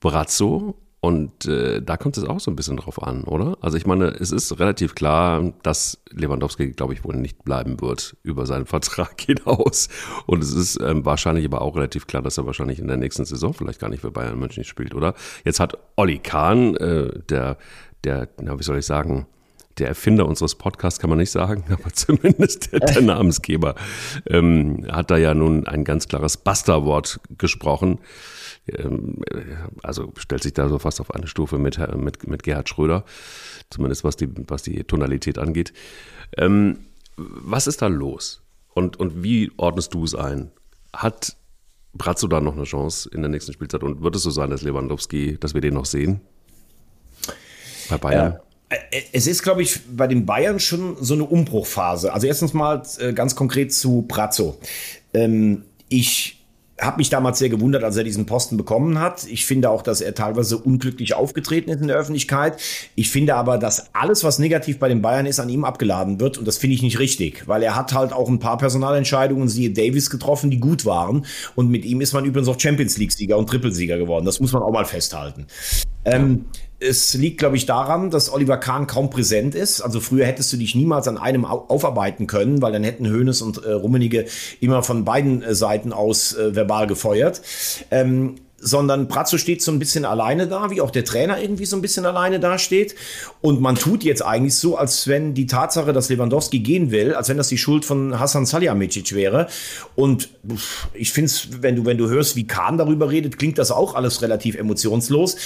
Brazzo Und äh, da kommt es auch so ein bisschen drauf an, oder? Also ich meine, es ist relativ klar, dass Lewandowski, glaube ich, wohl nicht bleiben wird über seinen Vertrag [laughs] hinaus. Und es ist ähm, wahrscheinlich aber auch relativ klar, dass er wahrscheinlich in der nächsten Saison vielleicht gar nicht für Bayern München spielt, oder? Jetzt hat Olli Kahn, äh, der, der, na, wie soll ich sagen, der Erfinder unseres Podcasts kann man nicht sagen, [laughs] aber zumindest der, der Namensgeber, ähm, hat da ja nun ein ganz klares Basta-Wort gesprochen. Ähm, also stellt sich da so fast auf eine Stufe mit, mit, mit Gerhard Schröder, zumindest was die, was die Tonalität angeht. Ähm, was ist da los? Und, und wie ordnest du es ein? Hat Brazzo da noch eine Chance in der nächsten Spielzeit? Und wird es so sein, dass Lewandowski, dass wir den noch sehen? Bei Bayern? Ja. Äh, es ist, glaube ich, bei den Bayern schon so eine Umbruchphase. Also erstens mal äh, ganz konkret zu Brazzo. Ähm, ich habe mich damals sehr gewundert, als er diesen Posten bekommen hat. Ich finde auch, dass er teilweise unglücklich aufgetreten ist in der Öffentlichkeit. Ich finde aber, dass alles, was negativ bei den Bayern ist, an ihm abgeladen wird. Und das finde ich nicht richtig, weil er hat halt auch ein paar Personalentscheidungen, siehe Davis, getroffen, die gut waren. Und mit ihm ist man übrigens auch Champions League-Sieger und Trippelsieger geworden. Das muss man auch mal festhalten. Ähm, es liegt, glaube ich, daran, dass Oliver Kahn kaum präsent ist. Also früher hättest du dich niemals an einem aufarbeiten können, weil dann hätten Hönes und äh, Rummenige immer von beiden äh, Seiten aus äh, verbal gefeuert. Ähm, sondern Brazzo steht so ein bisschen alleine da, wie auch der Trainer irgendwie so ein bisschen alleine dasteht. Und man tut jetzt eigentlich so, als wenn die Tatsache, dass Lewandowski gehen will, als wenn das die Schuld von Hassan Salihamidzic wäre. Und ich finde es, wenn du, wenn du hörst, wie Kahn darüber redet, klingt das auch alles relativ emotionslos.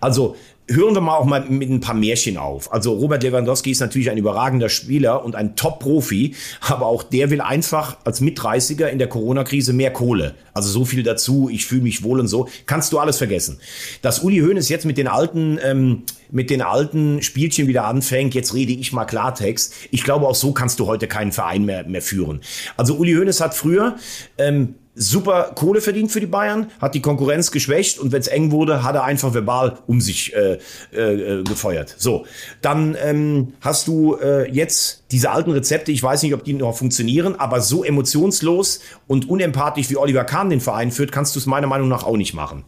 Also hören wir mal auch mal mit ein paar Märchen auf. Also Robert Lewandowski ist natürlich ein überragender Spieler und ein Top-Profi, aber auch der will einfach als Mitreißiger in der Corona-Krise mehr Kohle. Also so viel dazu, ich fühle mich wohl und so. Kannst du alles vergessen. Dass Uli Hoeneß jetzt mit den alten, ähm, mit den alten Spielchen wieder anfängt, jetzt rede ich mal Klartext. Ich glaube, auch so kannst du heute keinen Verein mehr, mehr führen. Also Uli Hoeneß hat früher ähm, super Kohle verdient für die Bayern, hat die Konkurrenz geschwächt und wenn es eng wurde, hat er einfach verbal um sich äh, äh, gefeuert. So, dann ähm, hast du äh, jetzt diese alten Rezepte, ich weiß nicht, ob die noch funktionieren, aber so emotionslos und unempathisch wie Oliver Kahn den Verein führt, kannst du es meiner Meinung nach auch nicht machen.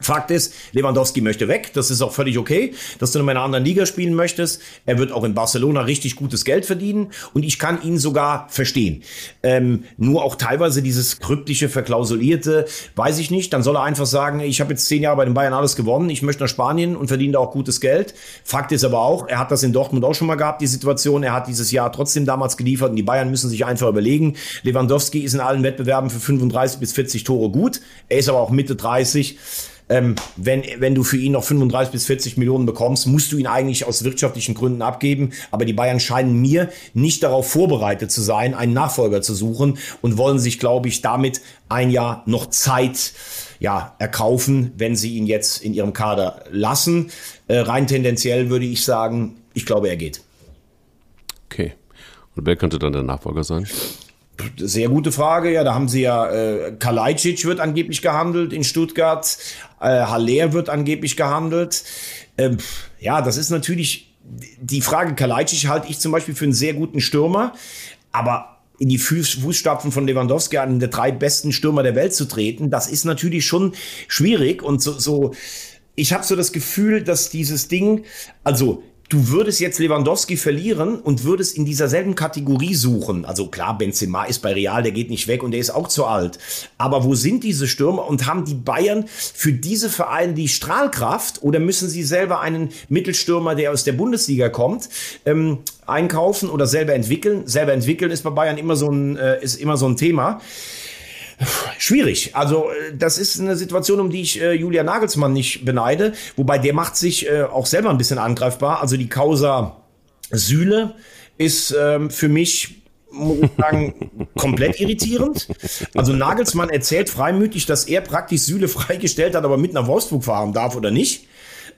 Fakt ist, Lewandowski möchte weg. Das ist auch völlig okay, dass du in einer anderen Liga spielen möchtest. Er wird auch in Barcelona richtig gutes Geld verdienen und ich kann ihn sogar verstehen. Ähm, nur auch teilweise dieses kryptische, verklausulierte, weiß ich nicht. Dann soll er einfach sagen, ich habe jetzt zehn Jahre bei den Bayern alles gewonnen, ich möchte nach Spanien und verdiene da auch gutes Geld. Fakt ist aber auch, er hat das in Dortmund auch schon mal gehabt, die Situation. Er hat dieses Jahr trotzdem damals geliefert und die Bayern müssen sich einfach überlegen. Lewandowski ist in allen Wettbewerben für 35 bis 40 Tore gut. Er ist aber auch Mitte 30 ähm, wenn, wenn du für ihn noch 35 bis 40 Millionen bekommst, musst du ihn eigentlich aus wirtschaftlichen Gründen abgeben. Aber die Bayern scheinen mir nicht darauf vorbereitet zu sein, einen Nachfolger zu suchen und wollen sich, glaube ich, damit ein Jahr noch Zeit ja, erkaufen, wenn sie ihn jetzt in ihrem Kader lassen. Äh, rein tendenziell würde ich sagen, ich glaube, er geht. Okay. Und wer könnte dann der Nachfolger sein? Sehr gute Frage. Ja, da haben sie ja äh, Kalajdzic wird angeblich gehandelt in Stuttgart. Äh, Haller wird angeblich gehandelt. Ähm, ja, das ist natürlich die Frage. Kalajdzic halte ich zum Beispiel für einen sehr guten Stürmer, aber in die Fußstapfen von Lewandowski, einen der drei besten Stürmer der Welt zu treten, das ist natürlich schon schwierig und so, so ich habe so das Gefühl, dass dieses Ding, also du würdest jetzt Lewandowski verlieren und würdest in dieser selben Kategorie suchen. Also klar, Benzema ist bei Real, der geht nicht weg und der ist auch zu alt. Aber wo sind diese Stürmer und haben die Bayern für diese Vereine die Strahlkraft oder müssen sie selber einen Mittelstürmer, der aus der Bundesliga kommt, ähm, einkaufen oder selber entwickeln? Selber entwickeln ist bei Bayern immer so ein, äh, ist immer so ein Thema. Schwierig. Also äh, das ist eine Situation, um die ich äh, Julia Nagelsmann nicht beneide. Wobei der macht sich äh, auch selber ein bisschen angreifbar. Also die Causa Sühle ist ähm, für mich muss ich sagen, [laughs] komplett irritierend. Also Nagelsmann erzählt freimütig, dass er praktisch Sühle [laughs] freigestellt hat, aber mit nach Wolfsburg fahren darf oder nicht.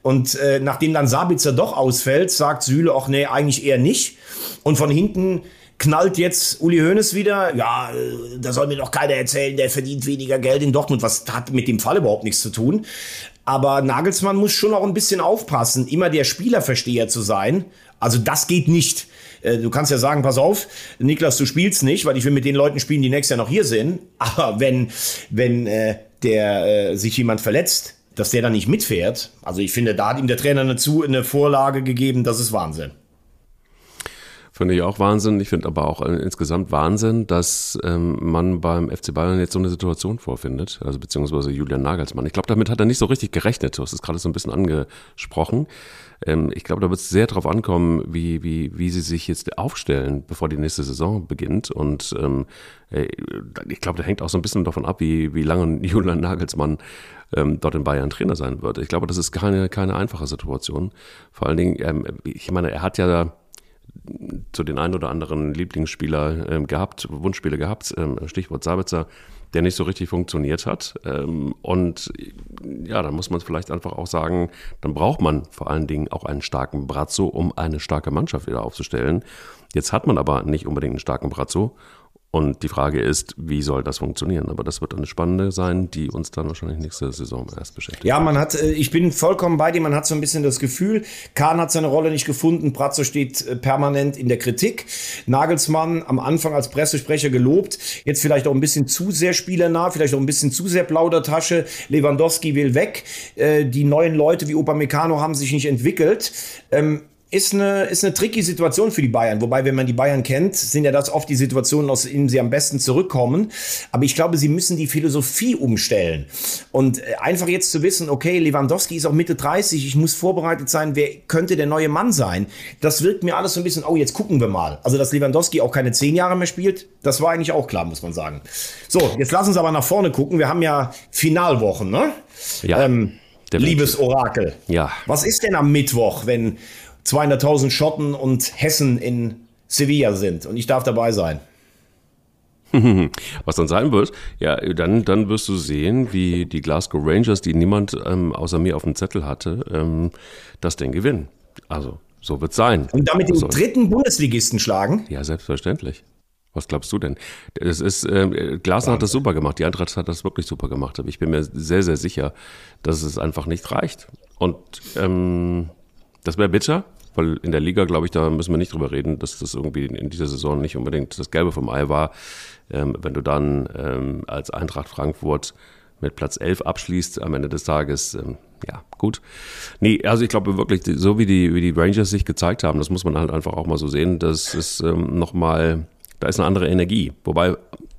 Und äh, nachdem dann Sabitzer doch ausfällt, sagt Sühle auch, nee, eigentlich eher nicht. Und von hinten knallt jetzt Uli Hoeneß wieder. Ja, da soll mir doch keiner erzählen, der verdient weniger Geld in Dortmund. Was hat mit dem Fall überhaupt nichts zu tun. Aber Nagelsmann muss schon auch ein bisschen aufpassen, immer der Spielerversteher zu sein. Also das geht nicht. Äh, du kannst ja sagen, pass auf, Niklas, du spielst nicht, weil ich will mit den Leuten spielen, die nächstes Jahr noch hier sind. [laughs] Aber wenn, wenn äh, der äh, sich jemand verletzt, dass der da nicht mitfährt. Also ich finde, da hat ihm der Trainer eine, zu, eine Vorlage gegeben, das ist Wahnsinn. Finde ich auch Wahnsinn. Ich finde aber auch insgesamt Wahnsinn, dass ähm, man beim FC Bayern jetzt so eine Situation vorfindet, also beziehungsweise Julian Nagelsmann. Ich glaube, damit hat er nicht so richtig gerechnet. Du hast es gerade so ein bisschen angesprochen. Ähm, ich glaube, da wird es sehr darauf ankommen, wie, wie, wie sie sich jetzt aufstellen, bevor die nächste Saison beginnt. Und ähm, äh, ich glaube, da hängt auch so ein bisschen davon ab, wie, wie lange [laughs] Julian Nagelsmann ähm, dort in Bayern Trainer sein wird. Ich glaube, das ist keine, keine einfache Situation. Vor allen Dingen, ähm, ich meine, er hat ja zu den ein oder anderen Lieblingsspieler ähm, gehabt, Wunschspieler gehabt, ähm, Stichwort Sabitzer, der nicht so richtig funktioniert hat. Ähm, und ja, da muss man vielleicht einfach auch sagen, dann braucht man vor allen Dingen auch einen starken Brazzo, um eine starke Mannschaft wieder aufzustellen. Jetzt hat man aber nicht unbedingt einen starken Brazzo und die Frage ist, wie soll das funktionieren? Aber das wird eine spannende sein, die uns dann wahrscheinlich nächste Saison erst beschäftigt. Ja, man hat, äh, ich bin vollkommen bei dir, man hat so ein bisschen das Gefühl, Kahn hat seine Rolle nicht gefunden, Pratzo steht äh, permanent in der Kritik. Nagelsmann am Anfang als Pressesprecher gelobt, jetzt vielleicht auch ein bisschen zu sehr spielernah, vielleicht auch ein bisschen zu sehr Plaudertasche. Lewandowski will weg. Äh, die neuen Leute wie Upamecano haben sich nicht entwickelt. Ist eine, ist eine tricky Situation für die Bayern. Wobei, wenn man die Bayern kennt, sind ja das oft die Situationen, aus denen sie am besten zurückkommen. Aber ich glaube, sie müssen die Philosophie umstellen. Und äh, einfach jetzt zu wissen, okay, Lewandowski ist auch Mitte 30, ich muss vorbereitet sein, wer könnte der neue Mann sein? Das wirkt mir alles so ein bisschen, oh, jetzt gucken wir mal. Also, dass Lewandowski auch keine zehn Jahre mehr spielt, das war eigentlich auch klar, muss man sagen. So, jetzt lass uns aber nach vorne gucken. Wir haben ja Finalwochen, ne? Ja. Ähm, Liebes Orakel. Ja. Was ist denn am Mittwoch, wenn 200.000 Schotten und Hessen in Sevilla sind und ich darf dabei sein. [laughs] Was dann sein wird, ja, dann, dann wirst du sehen, wie die Glasgow Rangers, die niemand ähm, außer mir auf dem Zettel hatte, ähm, das Ding gewinnen. Also, so wird es sein. Und damit den also, dritten Bundesligisten schlagen? Ja, selbstverständlich. Was glaubst du denn? Es ist, äh, Glasner hat das super gemacht, die Eintracht hat das wirklich super gemacht, aber ich bin mir sehr, sehr sicher, dass es einfach nicht reicht. Und ähm, das wäre bitter, weil in der Liga, glaube ich, da müssen wir nicht drüber reden, dass das irgendwie in dieser Saison nicht unbedingt das Gelbe vom Ei war. Ähm, wenn du dann ähm, als Eintracht Frankfurt mit Platz 11 abschließt am Ende des Tages, ähm, ja, gut. Nee, also ich glaube wirklich, so wie die, wie die Rangers sich gezeigt haben, das muss man halt einfach auch mal so sehen, das ist ähm, nochmal, da ist eine andere Energie. Wobei,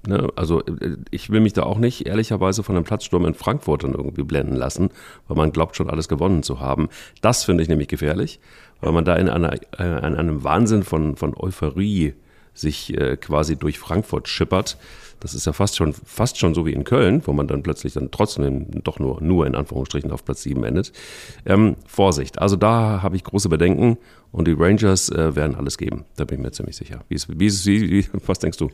ne, also äh, ich will mich da auch nicht ehrlicherweise von einem Platzsturm in Frankfurt dann irgendwie blenden lassen, weil man glaubt schon alles gewonnen zu haben. Das finde ich nämlich gefährlich weil man da in, einer, äh, in einem Wahnsinn von, von Euphorie sich äh, quasi durch Frankfurt schippert. Das ist ja fast schon, fast schon so wie in Köln, wo man dann plötzlich dann trotzdem doch nur, nur in Anführungsstrichen auf Platz 7 endet. Ähm, Vorsicht, also da habe ich große Bedenken und die Rangers äh, werden alles geben. Da bin ich mir ziemlich sicher. Wie ist, wie ist, wie, wie, was denkst du?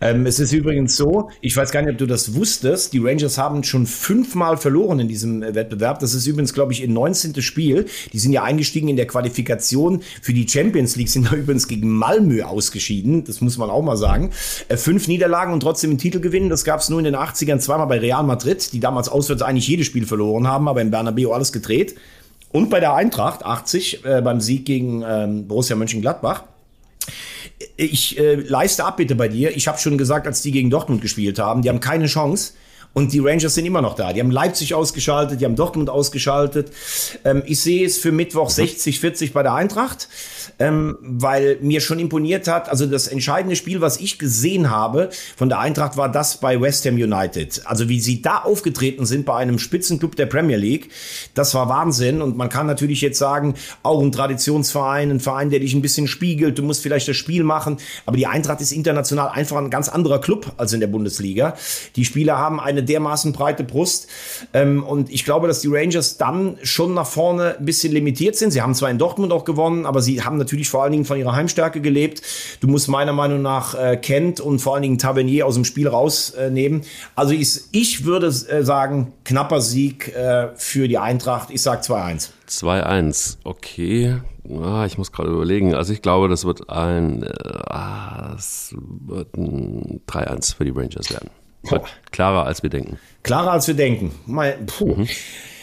Ähm, es ist übrigens so, ich weiß gar nicht, ob du das wusstest, die Rangers haben schon fünfmal verloren in diesem äh, Wettbewerb. Das ist übrigens, glaube ich, ihr 19. Spiel. Die sind ja eingestiegen in der Qualifikation für die Champions League, sind da [laughs] übrigens gegen Malmö ausgeschieden. Das muss man auch mal sagen. Äh, fünf Niederlagen und trotzdem den Titel gewinnen. Das gab es nur in den 80ern zweimal bei Real Madrid, die damals auswärts eigentlich jedes Spiel verloren haben, aber in Bernabeu alles gedreht. Und bei der Eintracht 80 äh, beim Sieg gegen ähm, Borussia Mönchengladbach. Ich äh, leiste ab bitte bei dir. Ich habe schon gesagt, als die gegen Dortmund gespielt haben, die haben keine Chance. Und die Rangers sind immer noch da. Die haben Leipzig ausgeschaltet, die haben Dortmund ausgeschaltet. Ähm, ich sehe es für Mittwoch 60, 40 bei der Eintracht ähm, weil mir schon imponiert hat, also das entscheidende Spiel, was ich gesehen habe von der Eintracht, war das bei West Ham United. Also wie sie da aufgetreten sind bei einem Spitzenclub der Premier League, das war Wahnsinn. Und man kann natürlich jetzt sagen, auch ein Traditionsverein, ein Verein, der dich ein bisschen spiegelt, du musst vielleicht das Spiel machen, aber die Eintracht ist international einfach ein ganz anderer Club als in der Bundesliga. Die Spieler haben eine dermaßen breite Brust ähm, und ich glaube, dass die Rangers dann schon nach vorne ein bisschen limitiert sind. Sie haben zwar in Dortmund auch gewonnen, aber sie haben natürlich vor allen Dingen von ihrer Heimstärke gelebt. Du musst meiner Meinung nach äh, Kent und vor allen Dingen Tavernier aus dem Spiel rausnehmen. Äh, also ich, ich würde äh, sagen, knapper Sieg äh, für die Eintracht. Ich sage 2-1. 2-1, okay. Ah, ich muss gerade überlegen. Also ich glaube, das wird ein, äh, ah, es wird ein 3-1 für die Rangers werden. Klarer als wir denken. Klarer als wir denken. Mal, puh. Mhm.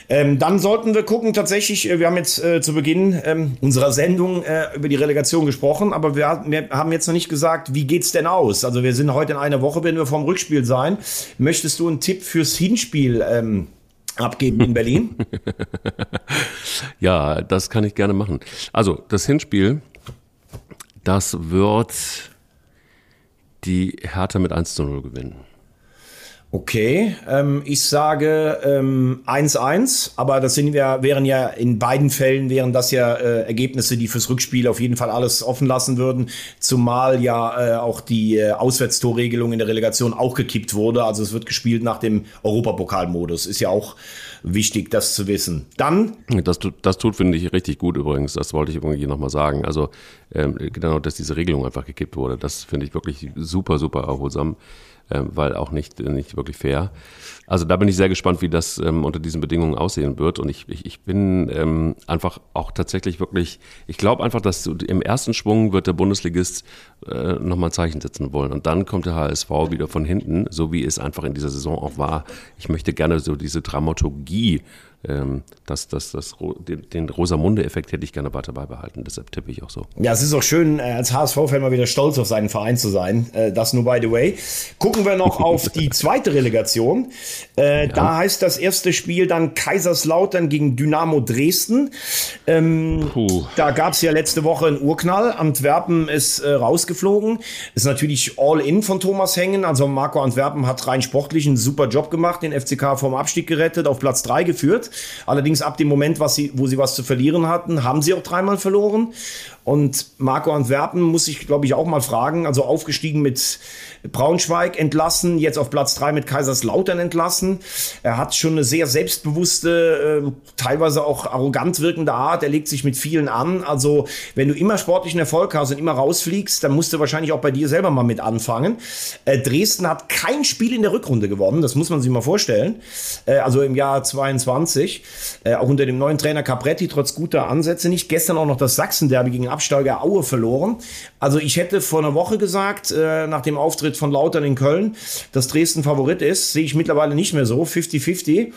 Ähm, dann sollten wir gucken, tatsächlich, äh, wir haben jetzt äh, zu Beginn ähm, unserer Sendung äh, über die Relegation gesprochen, aber wir, wir, haben jetzt noch nicht gesagt, wie geht's denn aus? Also wir sind heute in einer Woche, werden wir vorm Rückspiel sein. Möchtest du einen Tipp fürs Hinspiel ähm, abgeben in Berlin? [laughs] ja, das kann ich gerne machen. Also, das Hinspiel, das wird die Hertha mit 1 zu 0 gewinnen. Okay, ähm, ich sage 1-1, ähm, aber das sind ja, wären ja in beiden Fällen wären das ja äh, Ergebnisse, die fürs Rückspiel auf jeden Fall alles offen lassen würden, zumal ja äh, auch die äh, Auswärtstorregelung in der Relegation auch gekippt wurde. Also es wird gespielt nach dem Europapokalmodus. Ist ja auch wichtig, das zu wissen. Dann. Das, das tut, finde ich, richtig gut übrigens. Das wollte ich irgendwie nochmal sagen. Also, ähm, genau, dass diese Regelung einfach gekippt wurde. Das finde ich wirklich super, super erholsam ähm, weil auch nicht, nicht wirklich fair. Also da bin ich sehr gespannt, wie das ähm, unter diesen Bedingungen aussehen wird. Und ich, ich, ich bin ähm, einfach auch tatsächlich wirklich, ich glaube einfach, dass im ersten Schwung wird der Bundesligist äh, nochmal ein Zeichen setzen wollen. Und dann kommt der HSV wieder von hinten, so wie es einfach in dieser Saison auch war. Ich möchte gerne so diese Dramaturgie ähm, das, das, das, den, den Rosamunde-Effekt hätte ich gerne weiter beibehalten. Deshalb tippe ich auch so. Ja, es ist auch schön, äh, als HSV-Fan mal wieder stolz auf seinen Verein zu sein. Äh, das nur by the way. Gucken wir noch auf die [laughs] zweite Relegation. Äh, ja. Da heißt das erste Spiel dann Kaiserslautern gegen Dynamo Dresden. Ähm, da gab es ja letzte Woche einen Urknall. Antwerpen ist äh, rausgeflogen. Ist natürlich all in von Thomas Hengen. Also Marco Antwerpen hat rein sportlich einen super Job gemacht, den FCK vom Abstieg gerettet, auf Platz 3 geführt. Allerdings ab dem Moment, was sie, wo sie was zu verlieren hatten, haben sie auch dreimal verloren. Und Marco Antwerpen muss ich, glaube ich, auch mal fragen. Also aufgestiegen mit Braunschweig entlassen, jetzt auf Platz drei mit Kaiserslautern entlassen. Er hat schon eine sehr selbstbewusste, äh, teilweise auch arrogant wirkende Art. Er legt sich mit vielen an. Also wenn du immer sportlichen Erfolg hast und immer rausfliegst, dann musst du wahrscheinlich auch bei dir selber mal mit anfangen. Äh, Dresden hat kein Spiel in der Rückrunde gewonnen. Das muss man sich mal vorstellen. Äh, also im Jahr 22. Äh, auch unter dem neuen Trainer Capretti trotz guter Ansätze nicht. Gestern auch noch das Sachsen-Derby gegen Absteiger Aue verloren. Also ich hätte vor einer Woche gesagt, äh, nach dem Auftritt von Lautern in Köln, dass Dresden Favorit ist, sehe ich mittlerweile nicht mehr so, 50-50.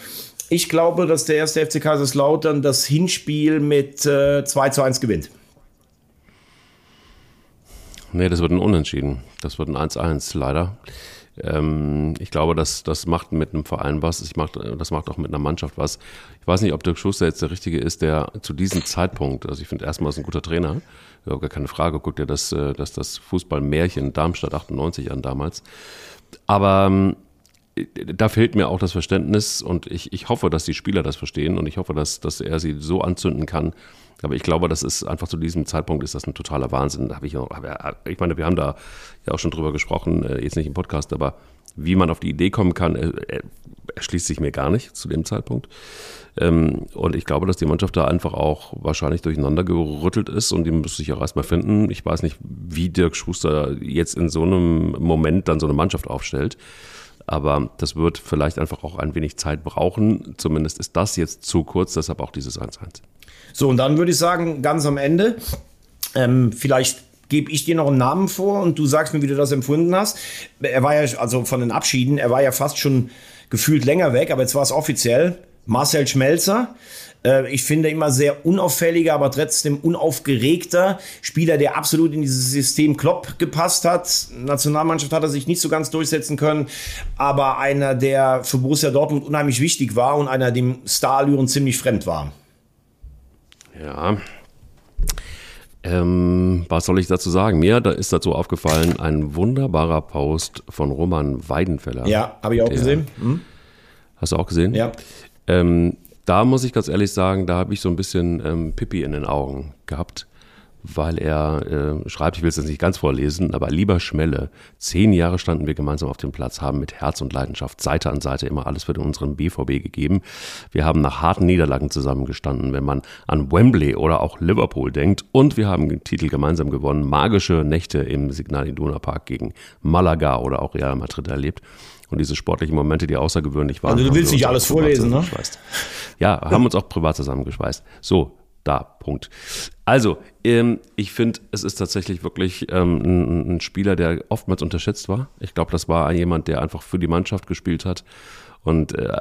Ich glaube, dass der erste FC Kaiserslautern das Hinspiel mit äh, 2 zu 1 gewinnt. Nee, das wird ein Unentschieden. Das wird ein 1-1, leider. Ähm, ich glaube, das, das macht mit einem Verein was. Ich mach, das macht auch mit einer Mannschaft was. Ich weiß nicht, ob Dirk Schuster jetzt der Richtige ist, der zu diesem Zeitpunkt, also ich finde erstmal ist ein guter Trainer, ja, gar keine Frage, guckt dir das, äh, das, das Fußballmärchen Darmstadt 98 an damals. Aber ähm, da fehlt mir auch das Verständnis und ich, ich hoffe, dass die Spieler das verstehen und ich hoffe, dass, dass er sie so anzünden kann. Aber ich glaube, das ist einfach zu diesem Zeitpunkt ist das ein totaler Wahnsinn. Da ich, auch, ich meine, wir haben da ja auch schon drüber gesprochen, äh, jetzt nicht im Podcast, aber wie man auf die Idee kommen kann, erschließt sich mir gar nicht zu dem Zeitpunkt. Ähm, und ich glaube, dass die Mannschaft da einfach auch wahrscheinlich durcheinander gerüttelt ist und die muss sich auch erstmal finden. Ich weiß nicht, wie Dirk Schuster jetzt in so einem Moment dann so eine Mannschaft aufstellt. Aber das wird vielleicht einfach auch ein wenig Zeit brauchen. Zumindest ist das jetzt zu kurz, deshalb auch dieses 1-1. So, und dann würde ich sagen, ganz am Ende, ähm, vielleicht gebe ich dir noch einen Namen vor und du sagst mir, wie du das empfunden hast. Er war ja, also von den Abschieden, er war ja fast schon gefühlt länger weg, aber jetzt war es offiziell. Marcel Schmelzer, äh, ich finde immer sehr unauffälliger, aber trotzdem unaufgeregter Spieler, der absolut in dieses System Klopp gepasst hat. Nationalmannschaft hat er sich nicht so ganz durchsetzen können, aber einer, der für Borussia Dortmund unheimlich wichtig war und einer, dem Starallüren ziemlich fremd war. Ja, ähm, was soll ich dazu sagen? Mir da ist dazu aufgefallen, ein wunderbarer Post von Roman Weidenfeller. Ja, habe ich auch gesehen. Hm? Hast du auch gesehen? Ja. Ähm, da muss ich ganz ehrlich sagen, da habe ich so ein bisschen ähm, Pippi in den Augen gehabt, weil er äh, schreibt, ich will es jetzt nicht ganz vorlesen, aber lieber Schmelle, zehn Jahre standen wir gemeinsam auf dem Platz, haben mit Herz und Leidenschaft Seite an Seite immer alles für unseren BVB gegeben. Wir haben nach harten Niederlagen zusammengestanden, wenn man an Wembley oder auch Liverpool denkt und wir haben den Titel gemeinsam gewonnen, magische Nächte im Signal Iduna Park gegen Malaga oder auch Real Madrid erlebt und diese sportlichen Momente, die außergewöhnlich waren. Also du willst nicht alles vorlesen, ne? Ja, haben uns auch privat zusammengeschweißt. So, da, Punkt. Also, ähm, ich finde, es ist tatsächlich wirklich ähm, ein, ein, Spieler, der oftmals unterschätzt war. Ich glaube, das war jemand, der einfach für die Mannschaft gespielt hat. Und äh,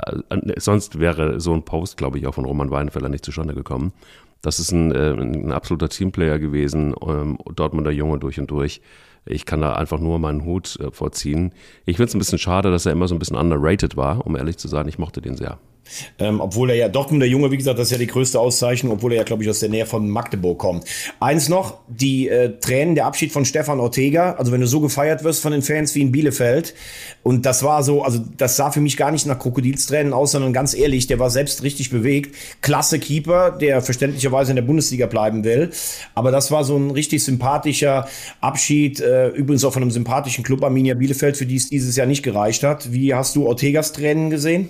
sonst wäre so ein Post, glaube ich, auch von Roman Weinefeller nicht zustande gekommen. Das ist ein, äh, ein absoluter Teamplayer gewesen, ähm, Dortmunder Junge durch und durch. Ich kann da einfach nur meinen Hut äh, vorziehen. Ich finde es ein bisschen schade, dass er immer so ein bisschen underrated war, um ehrlich zu sein. Ich mochte den sehr. Ähm, obwohl er ja, Dortmunder Junge, wie gesagt, das ist ja die größte Auszeichnung, obwohl er ja, glaube ich, aus der Nähe von Magdeburg kommt. Eins noch, die äh, Tränen, der Abschied von Stefan Ortega, also wenn du so gefeiert wirst von den Fans wie in Bielefeld, und das war so, also das sah für mich gar nicht nach Krokodilstränen aus, sondern ganz ehrlich, der war selbst richtig bewegt. Klasse Keeper, der verständlicherweise in der Bundesliga bleiben will, aber das war so ein richtig sympathischer Abschied, äh, übrigens auch von einem sympathischen Club Arminia Bielefeld, für die es dieses Jahr nicht gereicht hat. Wie hast du Ortegas Tränen gesehen?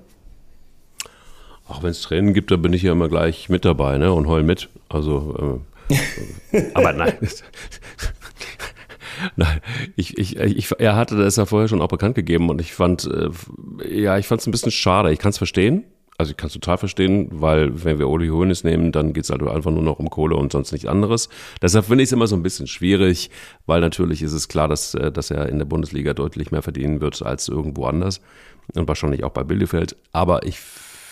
Auch wenn es Tränen gibt, da bin ich ja immer gleich mit dabei ne? und heul mit. Also, äh, aber nein. [laughs] [laughs] Nein, ich, ich, ich, er hatte das ja vorher schon auch bekannt gegeben und ich fand, äh, ja, ich fand es ein bisschen schade. Ich kann es verstehen, also ich kann es total verstehen, weil wenn wir Uli Hoeneß nehmen, dann geht es halt einfach nur noch um Kohle und sonst nichts anderes. Deshalb finde ich es immer so ein bisschen schwierig, weil natürlich ist es klar, dass, äh, dass er in der Bundesliga deutlich mehr verdienen wird als irgendwo anders und wahrscheinlich auch bei Bielefeld. Aber ich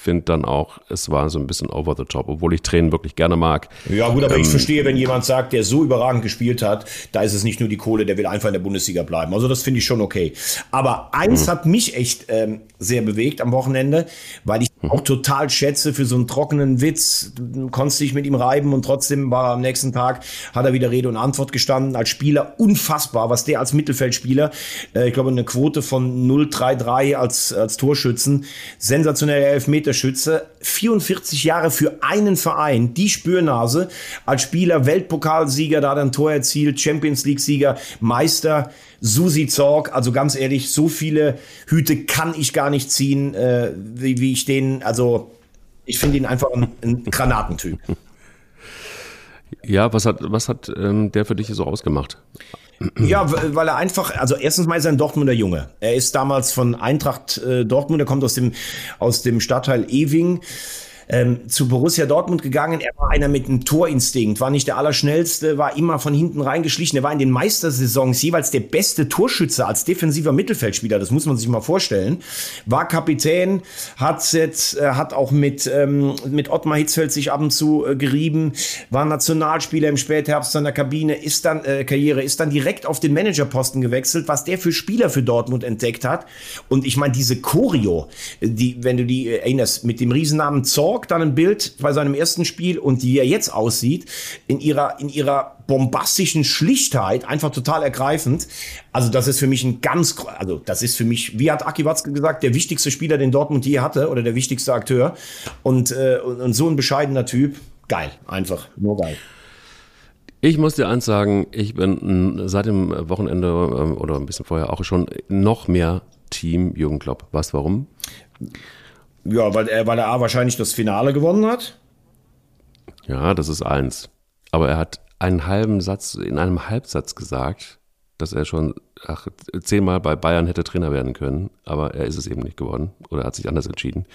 finde dann auch, es war so ein bisschen over the top, obwohl ich Tränen wirklich gerne mag. Ja, gut, aber ähm, ich verstehe, wenn jemand sagt, der so überragend gespielt hat, da ist es nicht nur die Kohle, der will einfach in der Bundesliga bleiben. Also das finde ich schon okay. Aber eins mhm. hat mich echt ähm, sehr bewegt am Wochenende, weil ich mhm. auch total schätze für so einen trockenen Witz. Konntest dich mit ihm reiben und trotzdem war er am nächsten Tag, hat er wieder Rede und Antwort gestanden. Als Spieler unfassbar, was der als Mittelfeldspieler, äh, ich glaube, eine Quote von 0,33 als, als Torschützen, sensationelle Elfmeter Schütze, 44 Jahre für einen Verein, die Spürnase, als Spieler Weltpokalsieger, da ein Tor erzielt, Champions League-Sieger, Meister, Susi Zorg, also ganz ehrlich, so viele Hüte kann ich gar nicht ziehen, äh, wie, wie ich den, also ich finde ihn einfach ein, ein Granatentyp. Ja, was hat, was hat ähm, der für dich so ausgemacht? Ja, weil er einfach, also erstens mal ist er ein Dortmunder Junge. Er ist damals von Eintracht äh, Dortmund, er kommt aus dem, aus dem Stadtteil Ewing ähm, zu Borussia Dortmund gegangen. Er war einer mit einem Torinstinkt, war nicht der Allerschnellste, war immer von hinten reingeschlichen. Er war in den Meistersaisons jeweils der beste Torschütze als defensiver Mittelfeldspieler. Das muss man sich mal vorstellen. War Kapitän, hat jetzt, äh, hat auch mit, ähm, mit Ottmar Hitzfeld sich ab und zu äh, gerieben, war Nationalspieler im Spätherbst seiner Kabine, ist dann, äh, Karriere, ist dann direkt auf den Managerposten gewechselt, was der für Spieler für Dortmund entdeckt hat. Und ich meine, diese Choreo, die, wenn du die erinnerst, mit dem Riesennamen Zorg, York dann ein Bild bei seinem ersten Spiel und wie er jetzt aussieht, in ihrer, in ihrer bombastischen Schlichtheit, einfach total ergreifend. Also das ist für mich ein ganz, also das ist für mich, wie hat Aki Watzke gesagt, der wichtigste Spieler, den Dortmund je hatte oder der wichtigste Akteur. Und, äh, und so ein bescheidener Typ, geil, einfach, nur geil. Ich muss dir eins sagen, ich bin seit dem Wochenende ähm, oder ein bisschen vorher auch schon noch mehr Team Jürgen Klopp. Du warum? Ja, weil er, weil er A wahrscheinlich das Finale gewonnen hat. Ja, das ist eins. Aber er hat einen halben Satz, in einem Halbsatz gesagt, dass er schon ach, zehnmal bei Bayern hätte Trainer werden können, aber er ist es eben nicht geworden oder hat sich anders entschieden.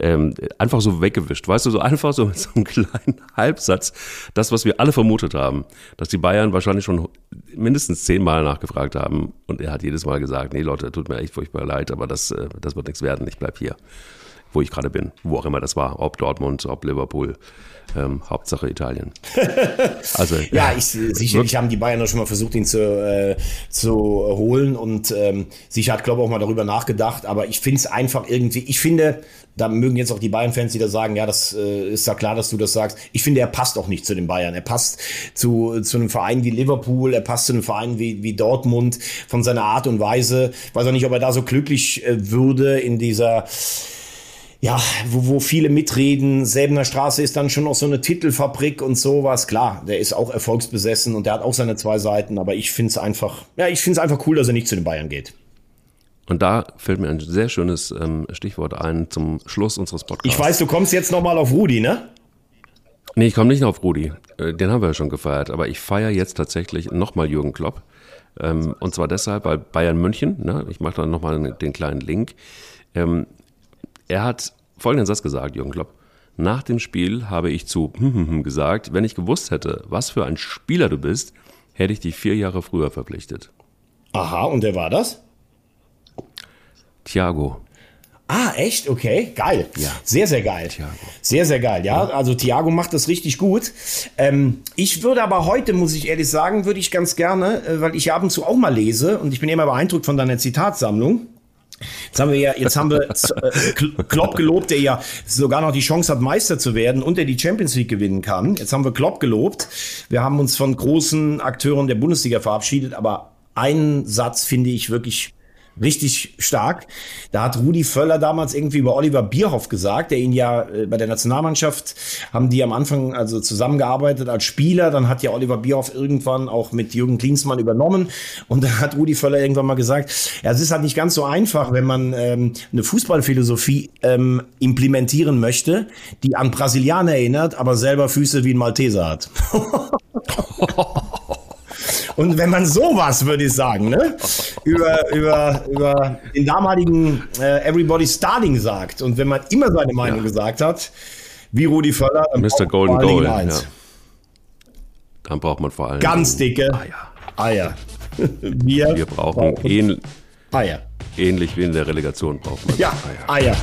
Ähm, einfach so weggewischt, weißt du, so einfach so mit so einem [laughs] kleinen Halbsatz, das, was wir alle vermutet haben, dass die Bayern wahrscheinlich schon mindestens zehnmal nachgefragt haben und er hat jedes Mal gesagt, nee Leute, tut mir echt furchtbar leid, aber das, äh, das wird nichts werden, ich bleib hier wo ich gerade bin, wo auch immer das war, ob Dortmund, ob Liverpool. Ähm, Hauptsache Italien. [laughs] Also, ja, ich, sicherlich haben die Bayern schon mal versucht, ihn zu, äh, zu holen und ähm, sicher hat Klopp auch mal darüber nachgedacht, aber ich finde es einfach irgendwie, ich finde, da mögen jetzt auch die Bayern-Fans wieder sagen, ja, das äh, ist ja klar, dass du das sagst. Ich finde, er passt auch nicht zu den Bayern. Er passt zu, zu einem Verein wie Liverpool, er passt zu einem Verein wie, wie Dortmund von seiner Art und Weise. Ich weiß auch nicht, ob er da so glücklich äh, würde in dieser ja, wo, wo viele mitreden. Säbener Straße ist dann schon noch so eine Titelfabrik und sowas. Klar, der ist auch erfolgsbesessen und der hat auch seine zwei Seiten, aber ich finde es einfach, ja, ich finde es einfach cool, dass er nicht zu den Bayern geht. Und da fällt mir ein sehr schönes ähm, Stichwort ein zum Schluss unseres Podcasts. Ich weiß, du kommst jetzt nochmal auf Rudi, ne? Nee, ich komme nicht auf Rudi. Äh, den haben wir ja schon gefeiert. Aber ich feiere jetzt tatsächlich nochmal Jürgen Klopp. Ähm, und zwar deshalb, weil Bayern München, ne, ich mache da nochmal den kleinen Link, ähm, er hat folgenden Satz gesagt, Jürgen Klopp. Nach dem Spiel habe ich zu gesagt, wenn ich gewusst hätte, was für ein Spieler du bist, hätte ich dich vier Jahre früher verpflichtet. Aha, und wer war das? Thiago. Ah, echt? Okay, geil. Ja. Sehr, sehr geil. Thiago. Sehr, sehr geil, ja. Also Thiago macht das richtig gut. Ähm, ich würde aber heute, muss ich ehrlich sagen, würde ich ganz gerne, äh, weil ich ab und zu auch mal lese und ich bin immer beeindruckt von deiner Zitatsammlung Jetzt haben wir ja, jetzt haben wir äh, Klopp gelobt, der ja sogar noch die Chance hat, Meister zu werden und der die Champions League gewinnen kann. Jetzt haben wir Klopp gelobt. Wir haben uns von großen Akteuren der Bundesliga verabschiedet, aber einen Satz finde ich wirklich richtig stark. Da hat Rudi Völler damals irgendwie über Oliver Bierhoff gesagt, der ihn ja äh, bei der Nationalmannschaft haben die am Anfang also zusammengearbeitet als Spieler. Dann hat ja Oliver Bierhoff irgendwann auch mit Jürgen Klinsmann übernommen. Und da hat Rudi Völler irgendwann mal gesagt, ja, es ist halt nicht ganz so einfach, wenn man ähm, eine Fußballphilosophie ähm, implementieren möchte, die an Brasilianer erinnert, aber selber Füße wie ein Malteser hat. [laughs] Und wenn man sowas, würde ich sagen, ne, über, über, über den damaligen äh, Everybody Starting sagt und wenn man immer seine Meinung ja. gesagt hat, wie Rudi Völler, dann Mr. Golden Goal, ja. Dann braucht man vor allem ganz dicke Eier. Eier. Wir, Wir brauchen, brauchen ähn Eier. Ähnlich wie in der Relegation braucht man ja, Eier. Eier.